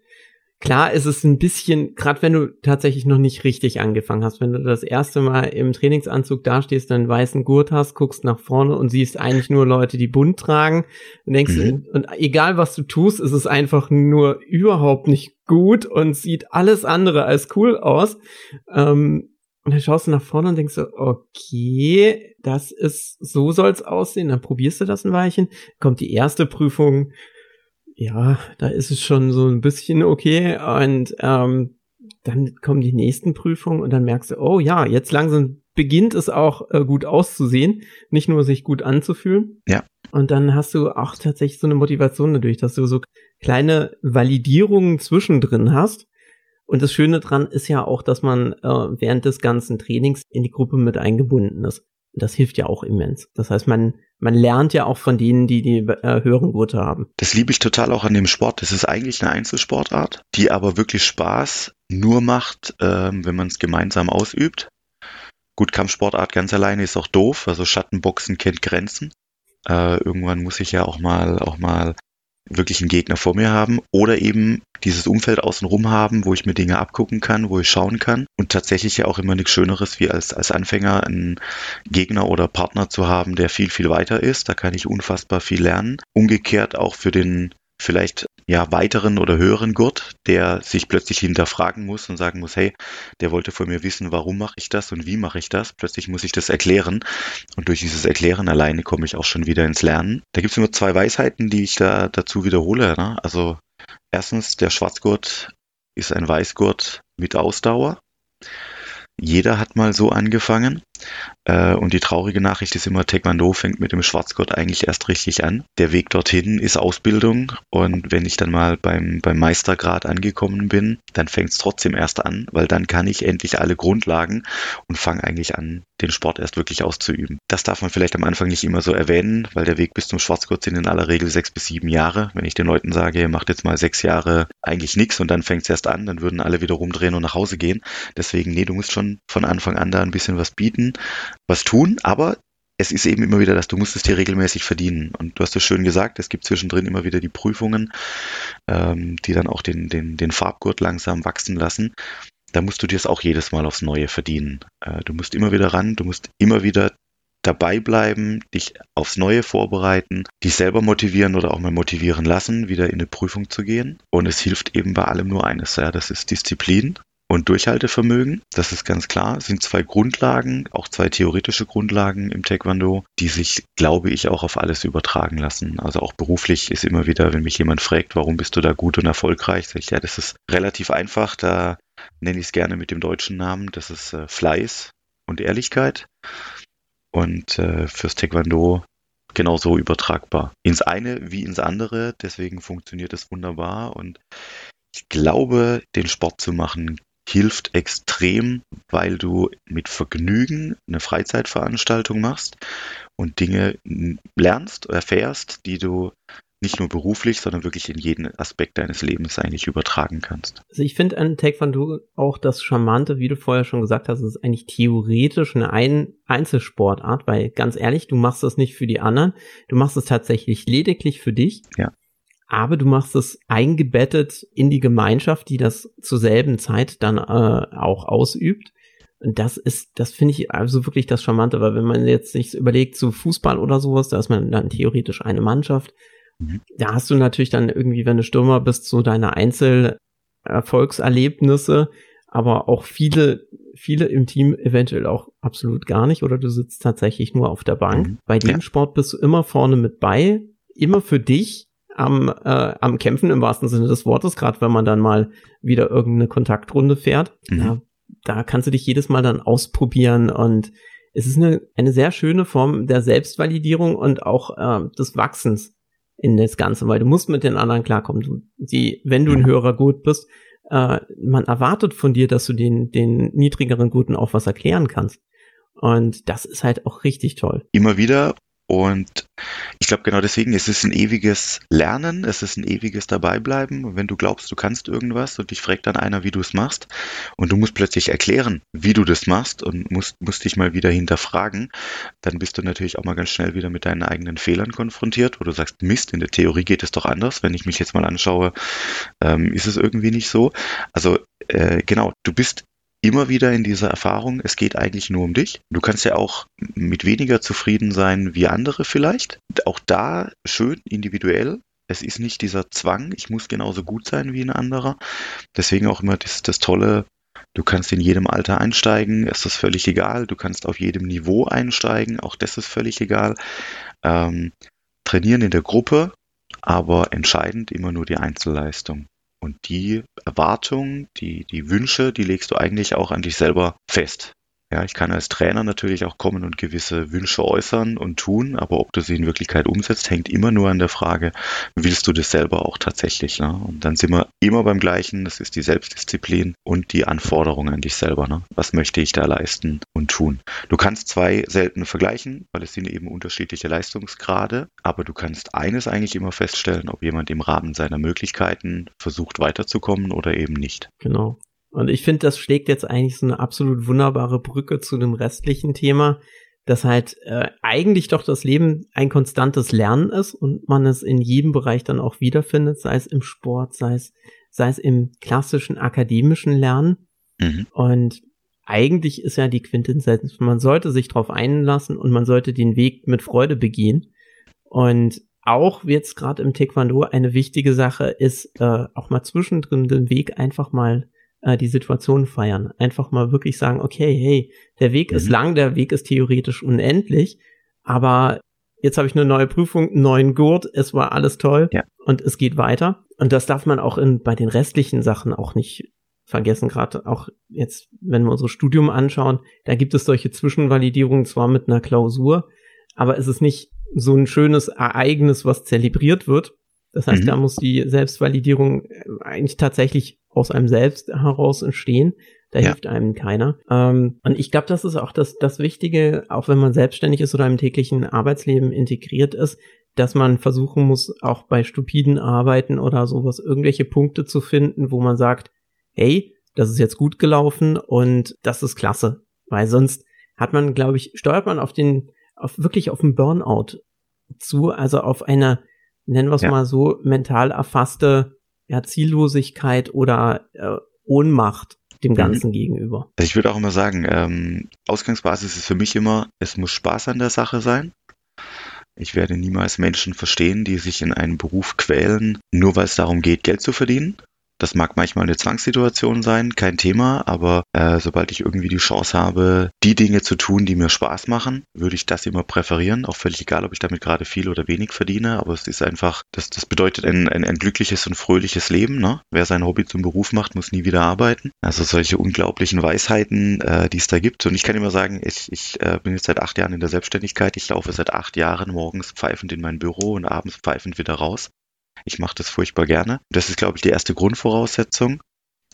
Klar ist es ein bisschen, gerade wenn du tatsächlich noch nicht richtig angefangen hast, wenn du das erste Mal im Trainingsanzug dastehst, einen weißen Gurt hast, guckst nach vorne und siehst eigentlich nur Leute, die bunt tragen und denkst, mhm. und egal was du tust, ist es einfach nur überhaupt nicht gut und sieht alles andere als cool aus. Ähm, und dann schaust du nach vorne und denkst so, okay, das ist, so soll's aussehen. Dann probierst du das ein Weilchen, kommt die erste Prüfung, ja, da ist es schon so ein bisschen okay. Und ähm, dann kommen die nächsten Prüfungen und dann merkst du, oh ja, jetzt langsam beginnt es auch äh, gut auszusehen, nicht nur sich gut anzufühlen. Ja. Und dann hast du auch tatsächlich so eine Motivation dadurch, dass du so kleine Validierungen zwischendrin hast. Und das Schöne dran ist ja auch, dass man äh, während des ganzen Trainings in die Gruppe mit eingebunden ist. Das hilft ja auch immens. Das heißt, man man lernt ja auch von denen, die die äh, höheren Gurte haben. Das liebe ich total auch an dem Sport. Das ist eigentlich eine Einzelsportart, die aber wirklich Spaß nur macht, ähm, wenn man es gemeinsam ausübt. Gut, Kampfsportart ganz alleine ist auch doof. Also Schattenboxen kennt Grenzen. Äh, irgendwann muss ich ja auch mal auch mal wirklich einen Gegner vor mir haben oder eben dieses Umfeld außenrum haben, wo ich mir Dinge abgucken kann, wo ich schauen kann und tatsächlich ja auch immer nichts Schöneres, wie als, als Anfänger einen Gegner oder Partner zu haben, der viel, viel weiter ist. Da kann ich unfassbar viel lernen. Umgekehrt auch für den vielleicht ja weiteren oder höheren Gurt, der sich plötzlich hinterfragen muss und sagen muss, hey, der wollte von mir wissen, warum mache ich das und wie mache ich das? Plötzlich muss ich das erklären und durch dieses Erklären alleine komme ich auch schon wieder ins Lernen. Da gibt es immer zwei Weisheiten, die ich da dazu wiederhole. Ne? Also erstens, der Schwarzgurt ist ein Weißgurt mit Ausdauer. Jeder hat mal so angefangen. Äh, und die traurige Nachricht ist immer, Taekwondo fängt mit dem Schwarzgurt eigentlich erst richtig an. Der Weg dorthin ist Ausbildung und wenn ich dann mal beim, beim Meistergrad angekommen bin, dann fängt es trotzdem erst an, weil dann kann ich endlich alle Grundlagen und fange eigentlich an, den Sport erst wirklich auszuüben. Das darf man vielleicht am Anfang nicht immer so erwähnen, weil der Weg bis zum Schwarzgurt sind in aller Regel sechs bis sieben Jahre. Wenn ich den Leuten sage, ihr macht jetzt mal sechs Jahre eigentlich nichts und dann fängt es erst an, dann würden alle wieder rumdrehen und nach Hause gehen. Deswegen, nee, du musst schon von Anfang an da ein bisschen was bieten was tun, aber es ist eben immer wieder, dass du musst es dir regelmäßig verdienen. Und du hast es schön gesagt, es gibt zwischendrin immer wieder die Prüfungen, ähm, die dann auch den, den, den Farbgurt langsam wachsen lassen. Da musst du dir es auch jedes Mal aufs Neue verdienen. Äh, du musst immer wieder ran, du musst immer wieder dabei bleiben, dich aufs Neue vorbereiten, dich selber motivieren oder auch mal motivieren lassen, wieder in eine Prüfung zu gehen. Und es hilft eben bei allem nur eines, ja, das ist Disziplin und Durchhaltevermögen. Das ist ganz klar. Sind zwei Grundlagen, auch zwei theoretische Grundlagen im Taekwondo, die sich, glaube ich, auch auf alles übertragen lassen. Also auch beruflich ist immer wieder, wenn mich jemand fragt, warum bist du da gut und erfolgreich, sage ich, ja, das ist relativ einfach. Da nenne ich es gerne mit dem deutschen Namen. Das ist äh, Fleiß und Ehrlichkeit. Und äh, fürs Taekwondo genauso übertragbar. Ins eine wie ins andere. Deswegen funktioniert es wunderbar. Und ich glaube, den Sport zu machen hilft extrem, weil du mit Vergnügen eine Freizeitveranstaltung machst und Dinge lernst, erfährst, die du nicht nur beruflich, sondern wirklich in jeden Aspekt deines Lebens eigentlich übertragen kannst. Also ich finde an Taekwondo auch das Charmante, wie du vorher schon gesagt hast, ist eigentlich theoretisch eine Ein Einzelsportart, weil ganz ehrlich, du machst das nicht für die anderen, du machst es tatsächlich lediglich für dich. Ja aber du machst es eingebettet in die Gemeinschaft, die das zur selben Zeit dann äh, auch ausübt. Und das ist, das finde ich also wirklich das Charmante, weil wenn man jetzt sich überlegt zu Fußball oder sowas, da ist man dann theoretisch eine Mannschaft. Mhm. Da hast du natürlich dann irgendwie, wenn du Stürmer bist, so deine Einzelerfolgserlebnisse, aber auch viele, viele im Team eventuell auch absolut gar nicht oder du sitzt tatsächlich nur auf der Bank. Mhm. Bei dem ja. Sport bist du immer vorne mit bei, immer für dich am, äh, am Kämpfen im wahrsten Sinne des Wortes, gerade wenn man dann mal wieder irgendeine Kontaktrunde fährt. Mhm. Ja, da kannst du dich jedes Mal dann ausprobieren und es ist eine, eine sehr schöne Form der Selbstvalidierung und auch äh, des Wachsens in das Ganze, weil du musst mit den anderen klarkommen. Du, die, wenn du ein höherer Gut bist, äh, man erwartet von dir, dass du den, den niedrigeren Guten auch was erklären kannst. Und das ist halt auch richtig toll. Immer wieder und ich glaube genau deswegen, es ist ein ewiges Lernen, es ist ein ewiges Dabeibleiben. wenn du glaubst, du kannst irgendwas und dich fragt dann einer, wie du es machst und du musst plötzlich erklären, wie du das machst und musst, musst dich mal wieder hinterfragen, dann bist du natürlich auch mal ganz schnell wieder mit deinen eigenen Fehlern konfrontiert, wo du sagst, Mist, in der Theorie geht es doch anders. Wenn ich mich jetzt mal anschaue, ähm, ist es irgendwie nicht so. Also äh, genau, du bist immer wieder in dieser Erfahrung, es geht eigentlich nur um dich. Du kannst ja auch mit weniger zufrieden sein wie andere vielleicht. Auch da schön individuell. Es ist nicht dieser Zwang, ich muss genauso gut sein wie ein anderer. Deswegen auch immer das, das Tolle, du kannst in jedem Alter einsteigen, ist das völlig egal. Du kannst auf jedem Niveau einsteigen, auch das ist völlig egal. Ähm, trainieren in der Gruppe, aber entscheidend immer nur die Einzelleistung. Und die Erwartungen, die, die Wünsche, die legst du eigentlich auch an dich selber fest. Ja, ich kann als Trainer natürlich auch kommen und gewisse Wünsche äußern und tun, aber ob du sie in Wirklichkeit umsetzt, hängt immer nur an der Frage, willst du das selber auch tatsächlich? Ne? Und dann sind wir immer beim Gleichen, das ist die Selbstdisziplin und die Anforderung an dich selber. Ne? Was möchte ich da leisten und tun? Du kannst zwei selten vergleichen, weil es sind eben unterschiedliche Leistungsgrade, aber du kannst eines eigentlich immer feststellen, ob jemand im Rahmen seiner Möglichkeiten versucht weiterzukommen oder eben nicht. Genau. Und ich finde, das schlägt jetzt eigentlich so eine absolut wunderbare Brücke zu dem restlichen Thema, dass halt äh, eigentlich doch das Leben ein konstantes Lernen ist und man es in jedem Bereich dann auch wiederfindet, sei es im Sport, sei es, sei es im klassischen akademischen Lernen. Mhm. Und eigentlich ist ja die Quintessenz, man sollte sich darauf einlassen und man sollte den Weg mit Freude begehen. Und auch jetzt gerade im Taekwondo eine wichtige Sache ist, äh, auch mal zwischendrin den Weg einfach mal äh, die Situation feiern. Einfach mal wirklich sagen, okay, hey, der Weg mhm. ist lang, der Weg ist theoretisch unendlich, aber jetzt habe ich eine neue Prüfung, einen neuen Gurt, es war alles toll ja. und es geht weiter. Und das darf man auch in, bei den restlichen Sachen auch nicht vergessen, gerade auch jetzt, wenn wir unser Studium anschauen, da gibt es solche Zwischenvalidierungen zwar mit einer Klausur, aber es ist nicht so ein schönes Ereignis, was zelebriert wird. Das heißt, mhm. da muss die Selbstvalidierung eigentlich tatsächlich aus einem selbst heraus entstehen. Da ja. hilft einem keiner. Ähm, und ich glaube, das ist auch das, das Wichtige, auch wenn man selbstständig ist oder im täglichen Arbeitsleben integriert ist, dass man versuchen muss, auch bei stupiden Arbeiten oder sowas irgendwelche Punkte zu finden, wo man sagt, hey, das ist jetzt gut gelaufen und das ist klasse. Weil sonst hat man, glaube ich, steuert man auf den, auf wirklich auf den Burnout zu, also auf eine, nennen wir es ja. mal so, mental erfasste ja, Ziellosigkeit oder äh, Ohnmacht, dem mhm. Ganzen mhm. gegenüber. Also ich würde auch immer sagen, ähm, Ausgangsbasis ist für mich immer, es muss Spaß an der Sache sein. Ich werde niemals Menschen verstehen, die sich in einen Beruf quälen, nur weil es darum geht, Geld zu verdienen. Das mag manchmal eine Zwangssituation sein, kein Thema, aber äh, sobald ich irgendwie die Chance habe, die Dinge zu tun, die mir Spaß machen, würde ich das immer präferieren. Auch völlig egal, ob ich damit gerade viel oder wenig verdiene, aber es ist einfach, das, das bedeutet ein, ein, ein glückliches und fröhliches Leben. Ne? Wer sein Hobby zum Beruf macht, muss nie wieder arbeiten. Also solche unglaublichen Weisheiten, äh, die es da gibt. Und ich kann immer sagen, ich, ich äh, bin jetzt seit acht Jahren in der Selbstständigkeit. Ich laufe seit acht Jahren morgens pfeifend in mein Büro und abends pfeifend wieder raus. Ich mache das furchtbar gerne. Das ist, glaube ich, die erste Grundvoraussetzung.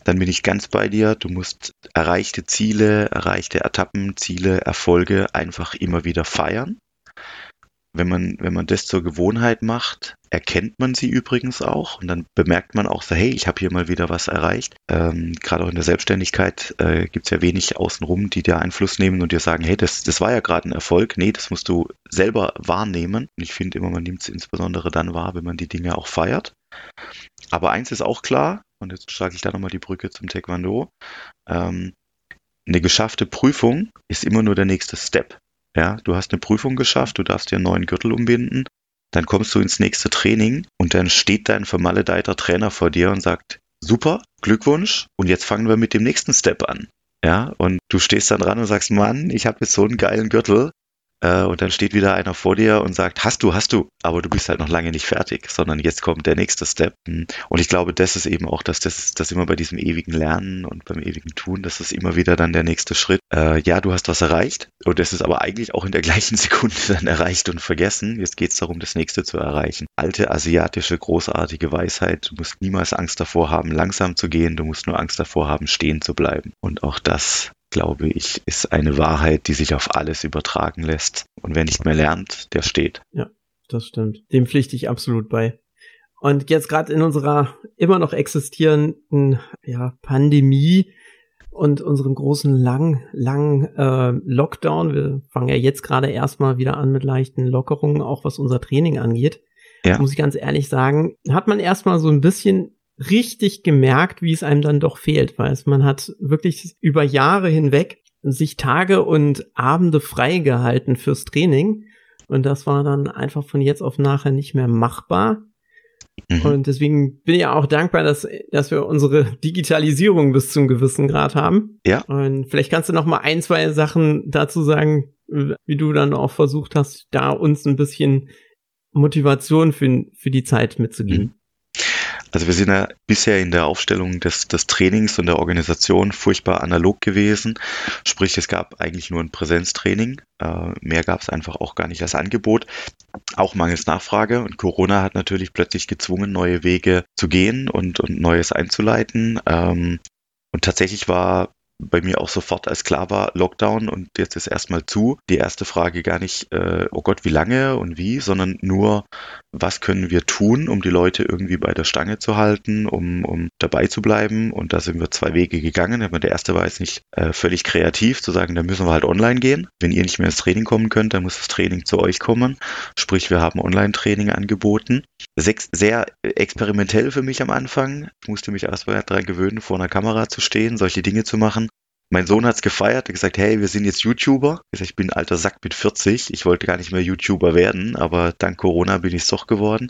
Dann bin ich ganz bei dir. Du musst erreichte Ziele, erreichte Etappen, Ziele, Erfolge einfach immer wieder feiern. Wenn man, wenn man das zur Gewohnheit macht, erkennt man sie übrigens auch und dann bemerkt man auch so, hey, ich habe hier mal wieder was erreicht. Ähm, Gerade auch in der Selbstständigkeit äh, gibt es ja wenig außenrum, die dir Einfluss nehmen und dir sagen, hey, das, das war ja gerade ein Erfolg. Nee, das musst du selber wahrnehmen. Und ich finde immer, man nimmt es insbesondere dann wahr, wenn man die Dinge auch feiert. Aber eins ist auch klar, und jetzt schlage ich da nochmal die Brücke zum Taekwondo, ähm, eine geschaffte Prüfung ist immer nur der nächste Step. Ja, du hast eine Prüfung geschafft, du darfst dir einen neuen Gürtel umbinden, dann kommst du ins nächste Training und dann steht dein vermaledeiter Trainer vor dir und sagt, super, Glückwunsch und jetzt fangen wir mit dem nächsten Step an. Ja, und du stehst dann dran und sagst, Mann, ich habe jetzt so einen geilen Gürtel, äh, und dann steht wieder einer vor dir und sagt, hast du, hast du, aber du bist halt noch lange nicht fertig, sondern jetzt kommt der nächste Step. Und ich glaube, das ist eben auch, dass das, das immer bei diesem ewigen Lernen und beim ewigen Tun, das ist immer wieder dann der nächste Schritt. Äh, ja, du hast was erreicht und das ist aber eigentlich auch in der gleichen Sekunde dann erreicht und vergessen. Jetzt geht es darum, das nächste zu erreichen. Alte asiatische großartige Weisheit, du musst niemals Angst davor haben, langsam zu gehen, du musst nur Angst davor haben, stehen zu bleiben. Und auch das glaube ich, ist eine Wahrheit, die sich auf alles übertragen lässt. Und wer nicht mehr lernt, der steht. Ja, das stimmt. Dem pflichte ich absolut bei. Und jetzt gerade in unserer immer noch existierenden ja, Pandemie und unserem großen lang, langen äh, Lockdown, wir fangen ja jetzt gerade erstmal wieder an mit leichten Lockerungen, auch was unser Training angeht, ja. muss ich ganz ehrlich sagen, hat man erstmal so ein bisschen richtig gemerkt, wie es einem dann doch fehlt, weil es, man hat wirklich über Jahre hinweg sich Tage und Abende freigehalten fürs Training. Und das war dann einfach von jetzt auf nachher nicht mehr machbar. Mhm. Und deswegen bin ich ja auch dankbar, dass, dass wir unsere Digitalisierung bis zum gewissen Grad haben. Ja. Und vielleicht kannst du noch mal ein, zwei Sachen dazu sagen, wie du dann auch versucht hast, da uns ein bisschen Motivation für, für die Zeit mitzugeben. Mhm. Also wir sind ja bisher in der Aufstellung des, des Trainings und der Organisation furchtbar analog gewesen. Sprich, es gab eigentlich nur ein Präsenztraining. Äh, mehr gab es einfach auch gar nicht als Angebot. Auch mangels Nachfrage. Und Corona hat natürlich plötzlich gezwungen, neue Wege zu gehen und, und Neues einzuleiten. Ähm, und tatsächlich war bei mir auch sofort, als klar war, Lockdown und jetzt ist erstmal zu. Die erste Frage gar nicht, äh, oh Gott, wie lange und wie, sondern nur, was können wir tun, um die Leute irgendwie bei der Stange zu halten, um, um dabei zu bleiben. Und da sind wir zwei Wege gegangen. Der erste war jetzt nicht äh, völlig kreativ, zu sagen, da müssen wir halt online gehen. Wenn ihr nicht mehr ins Training kommen könnt, dann muss das Training zu euch kommen. Sprich, wir haben Online-Training angeboten. Sechs, sehr experimentell für mich am Anfang. Ich musste mich erstmal daran gewöhnen, vor einer Kamera zu stehen, solche Dinge zu machen. Mein Sohn hat's gefeiert, hat gesagt, hey, wir sind jetzt YouTuber. Ich, gesagt, ich bin alter Sack mit 40. Ich wollte gar nicht mehr YouTuber werden, aber dank Corona bin ich es doch geworden.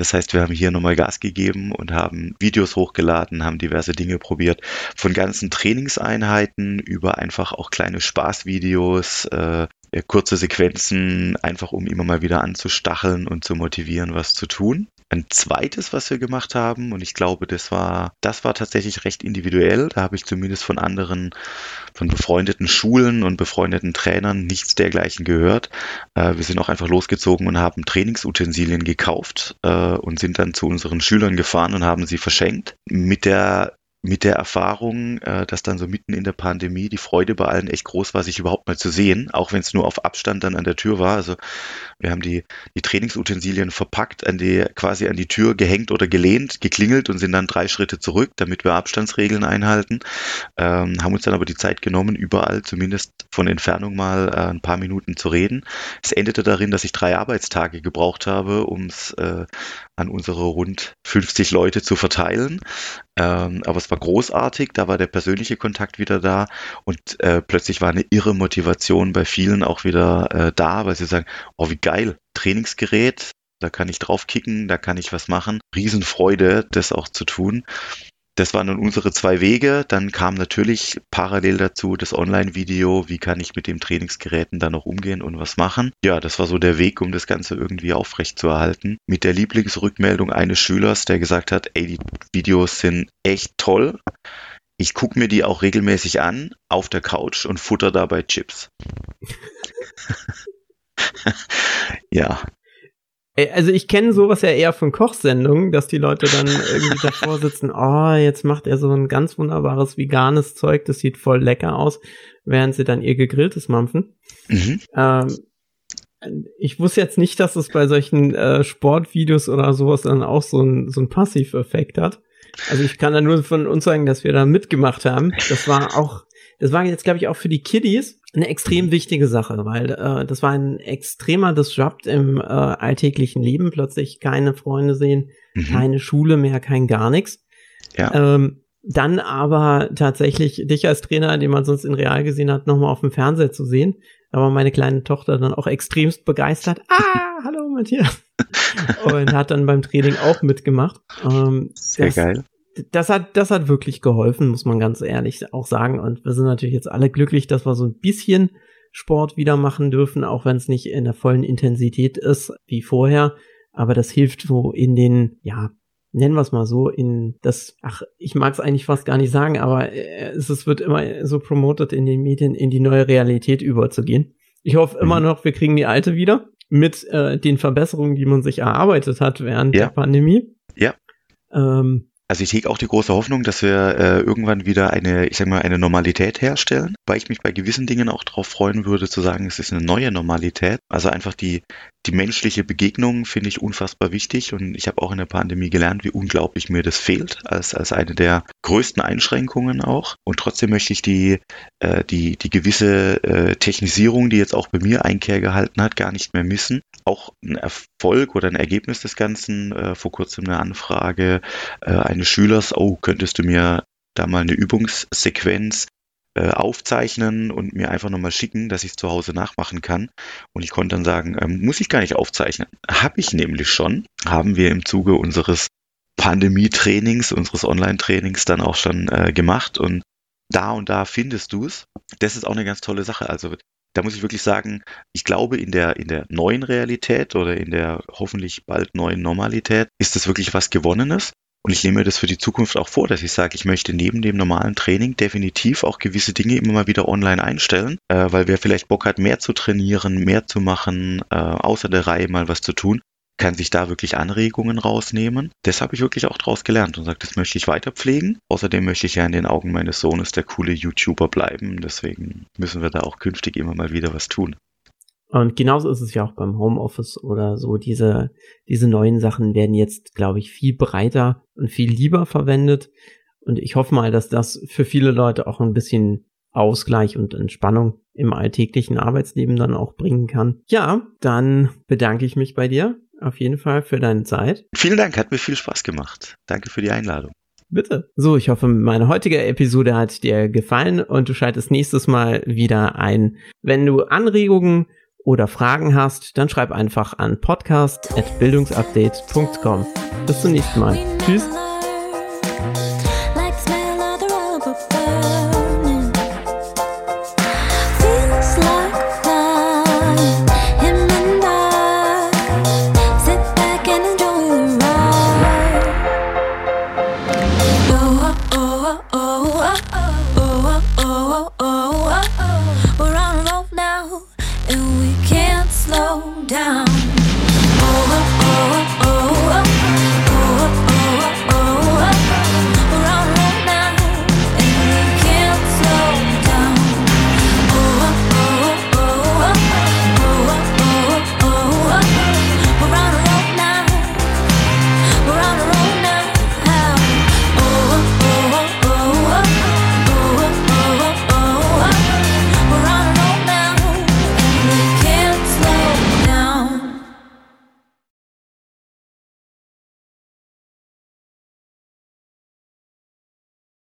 Das heißt, wir haben hier nochmal Gas gegeben und haben Videos hochgeladen, haben diverse Dinge probiert. Von ganzen Trainingseinheiten über einfach auch kleine Spaßvideos, äh, kurze Sequenzen, einfach um immer mal wieder anzustacheln und zu motivieren, was zu tun. Ein zweites, was wir gemacht haben, und ich glaube, das war, das war tatsächlich recht individuell. Da habe ich zumindest von anderen, von befreundeten Schulen und befreundeten Trainern nichts dergleichen gehört. Äh, wir sind auch einfach losgezogen und haben Trainingsutensilien gekauft äh, und sind dann zu unseren Schülern gefahren und haben sie verschenkt. Mit der mit der Erfahrung, äh, dass dann so mitten in der Pandemie die Freude bei allen echt groß war, sich überhaupt mal zu sehen, auch wenn es nur auf Abstand dann an der Tür war. Also wir haben die, die Trainingsutensilien verpackt, an die, quasi an die Tür gehängt oder gelehnt, geklingelt und sind dann drei Schritte zurück, damit wir Abstandsregeln einhalten. Ähm, haben uns dann aber die Zeit genommen, überall zumindest von Entfernung mal äh, ein paar Minuten zu reden. Es endete darin, dass ich drei Arbeitstage gebraucht habe, um es äh, an unsere rund 50 Leute zu verteilen. Ähm, aber es war großartig, da war der persönliche Kontakt wieder da und äh, plötzlich war eine irre Motivation bei vielen auch wieder äh, da, weil sie sagen, oh wie geil, Trainingsgerät, da kann ich drauf kicken, da kann ich was machen. Riesenfreude, das auch zu tun. Das waren nun unsere zwei Wege. Dann kam natürlich parallel dazu das Online-Video. Wie kann ich mit den Trainingsgeräten dann noch umgehen und was machen? Ja, das war so der Weg, um das Ganze irgendwie aufrechtzuerhalten. Mit der Lieblingsrückmeldung eines Schülers, der gesagt hat, ey, die Videos sind echt toll. Ich gucke mir die auch regelmäßig an auf der Couch und futter dabei Chips. ja, also ich kenne sowas ja eher von Kochsendungen, dass die Leute dann irgendwie davor sitzen, oh, jetzt macht er so ein ganz wunderbares veganes Zeug, das sieht voll lecker aus, während sie dann ihr gegrilltes mampfen. Mhm. Ähm, ich wusste jetzt nicht, dass es bei solchen äh, Sportvideos oder sowas dann auch so ein, so ein Passiveffekt hat. Also ich kann da nur von uns sagen, dass wir da mitgemacht haben. Das war auch, das war jetzt, glaube ich, auch für die Kiddies eine extrem wichtige Sache, weil äh, das war ein extremer Disrupt im äh, alltäglichen Leben. Plötzlich keine Freunde sehen, mhm. keine Schule mehr, kein gar nichts. Ja. Ähm, dann aber tatsächlich dich als Trainer, den man sonst in Real gesehen hat, nochmal auf dem Fernseher zu sehen. Aber meine kleine Tochter dann auch extremst begeistert. Ah, hallo Matthias. Und hat dann beim Training auch mitgemacht. Ähm, Sehr das, geil das hat, das hat wirklich geholfen, muss man ganz ehrlich auch sagen. Und wir sind natürlich jetzt alle glücklich, dass wir so ein bisschen Sport wieder machen dürfen, auch wenn es nicht in der vollen Intensität ist wie vorher. Aber das hilft so in den, ja, nennen wir es mal so, in das, ach, ich mag es eigentlich fast gar nicht sagen, aber es, es wird immer so promotet in den Medien, in die neue Realität überzugehen. Ich hoffe immer mhm. noch, wir kriegen die alte wieder mit äh, den Verbesserungen, die man sich erarbeitet hat während ja. der Pandemie. Ja. Ähm, also ich hege auch die große Hoffnung, dass wir äh, irgendwann wieder eine, ich sag mal, eine Normalität herstellen, weil ich mich bei gewissen Dingen auch darauf freuen würde, zu sagen, es ist eine neue Normalität. Also einfach die, die menschliche Begegnung finde ich unfassbar wichtig und ich habe auch in der Pandemie gelernt, wie unglaublich mir das fehlt, als, als eine der größten Einschränkungen auch. Und trotzdem möchte ich die, äh, die, die gewisse äh, Technisierung, die jetzt auch bei mir Einkehr gehalten hat, gar nicht mehr missen. Auch ein Erfolg oder ein Ergebnis des Ganzen, äh, vor kurzem eine Anfrage äh, eines Schülers, oh, könntest du mir da mal eine Übungssequenz äh, aufzeichnen und mir einfach nochmal schicken, dass ich es zu Hause nachmachen kann. Und ich konnte dann sagen, ähm, muss ich gar nicht aufzeichnen. Habe ich nämlich schon, haben wir im Zuge unseres Pandemie-Trainings, unseres Online-Trainings dann auch schon äh, gemacht und da und da findest du es. Das ist auch eine ganz tolle Sache. Also da muss ich wirklich sagen, ich glaube, in der, in der neuen Realität oder in der hoffentlich bald neuen Normalität ist das wirklich was Gewonnenes. Und ich nehme mir das für die Zukunft auch vor, dass ich sage, ich möchte neben dem normalen Training definitiv auch gewisse Dinge immer mal wieder online einstellen, äh, weil wer vielleicht Bock hat, mehr zu trainieren, mehr zu machen, äh, außer der Reihe mal was zu tun, kann sich da wirklich Anregungen rausnehmen. Das habe ich wirklich auch draus gelernt und sage, das möchte ich weiter pflegen. Außerdem möchte ich ja in den Augen meines Sohnes der coole YouTuber bleiben. Deswegen müssen wir da auch künftig immer mal wieder was tun. Und genauso ist es ja auch beim Homeoffice oder so. Diese, diese neuen Sachen werden jetzt, glaube ich, viel breiter und viel lieber verwendet. Und ich hoffe mal, dass das für viele Leute auch ein bisschen Ausgleich und Entspannung im alltäglichen Arbeitsleben dann auch bringen kann. Ja, dann bedanke ich mich bei dir auf jeden Fall für deine Zeit. Vielen Dank, hat mir viel Spaß gemacht. Danke für die Einladung. Bitte. So, ich hoffe, meine heutige Episode hat dir gefallen und du schaltest nächstes Mal wieder ein. Wenn du Anregungen oder Fragen hast, dann schreib einfach an podcast.bildungsupdate.com. Bis zum nächsten Mal. Tschüss.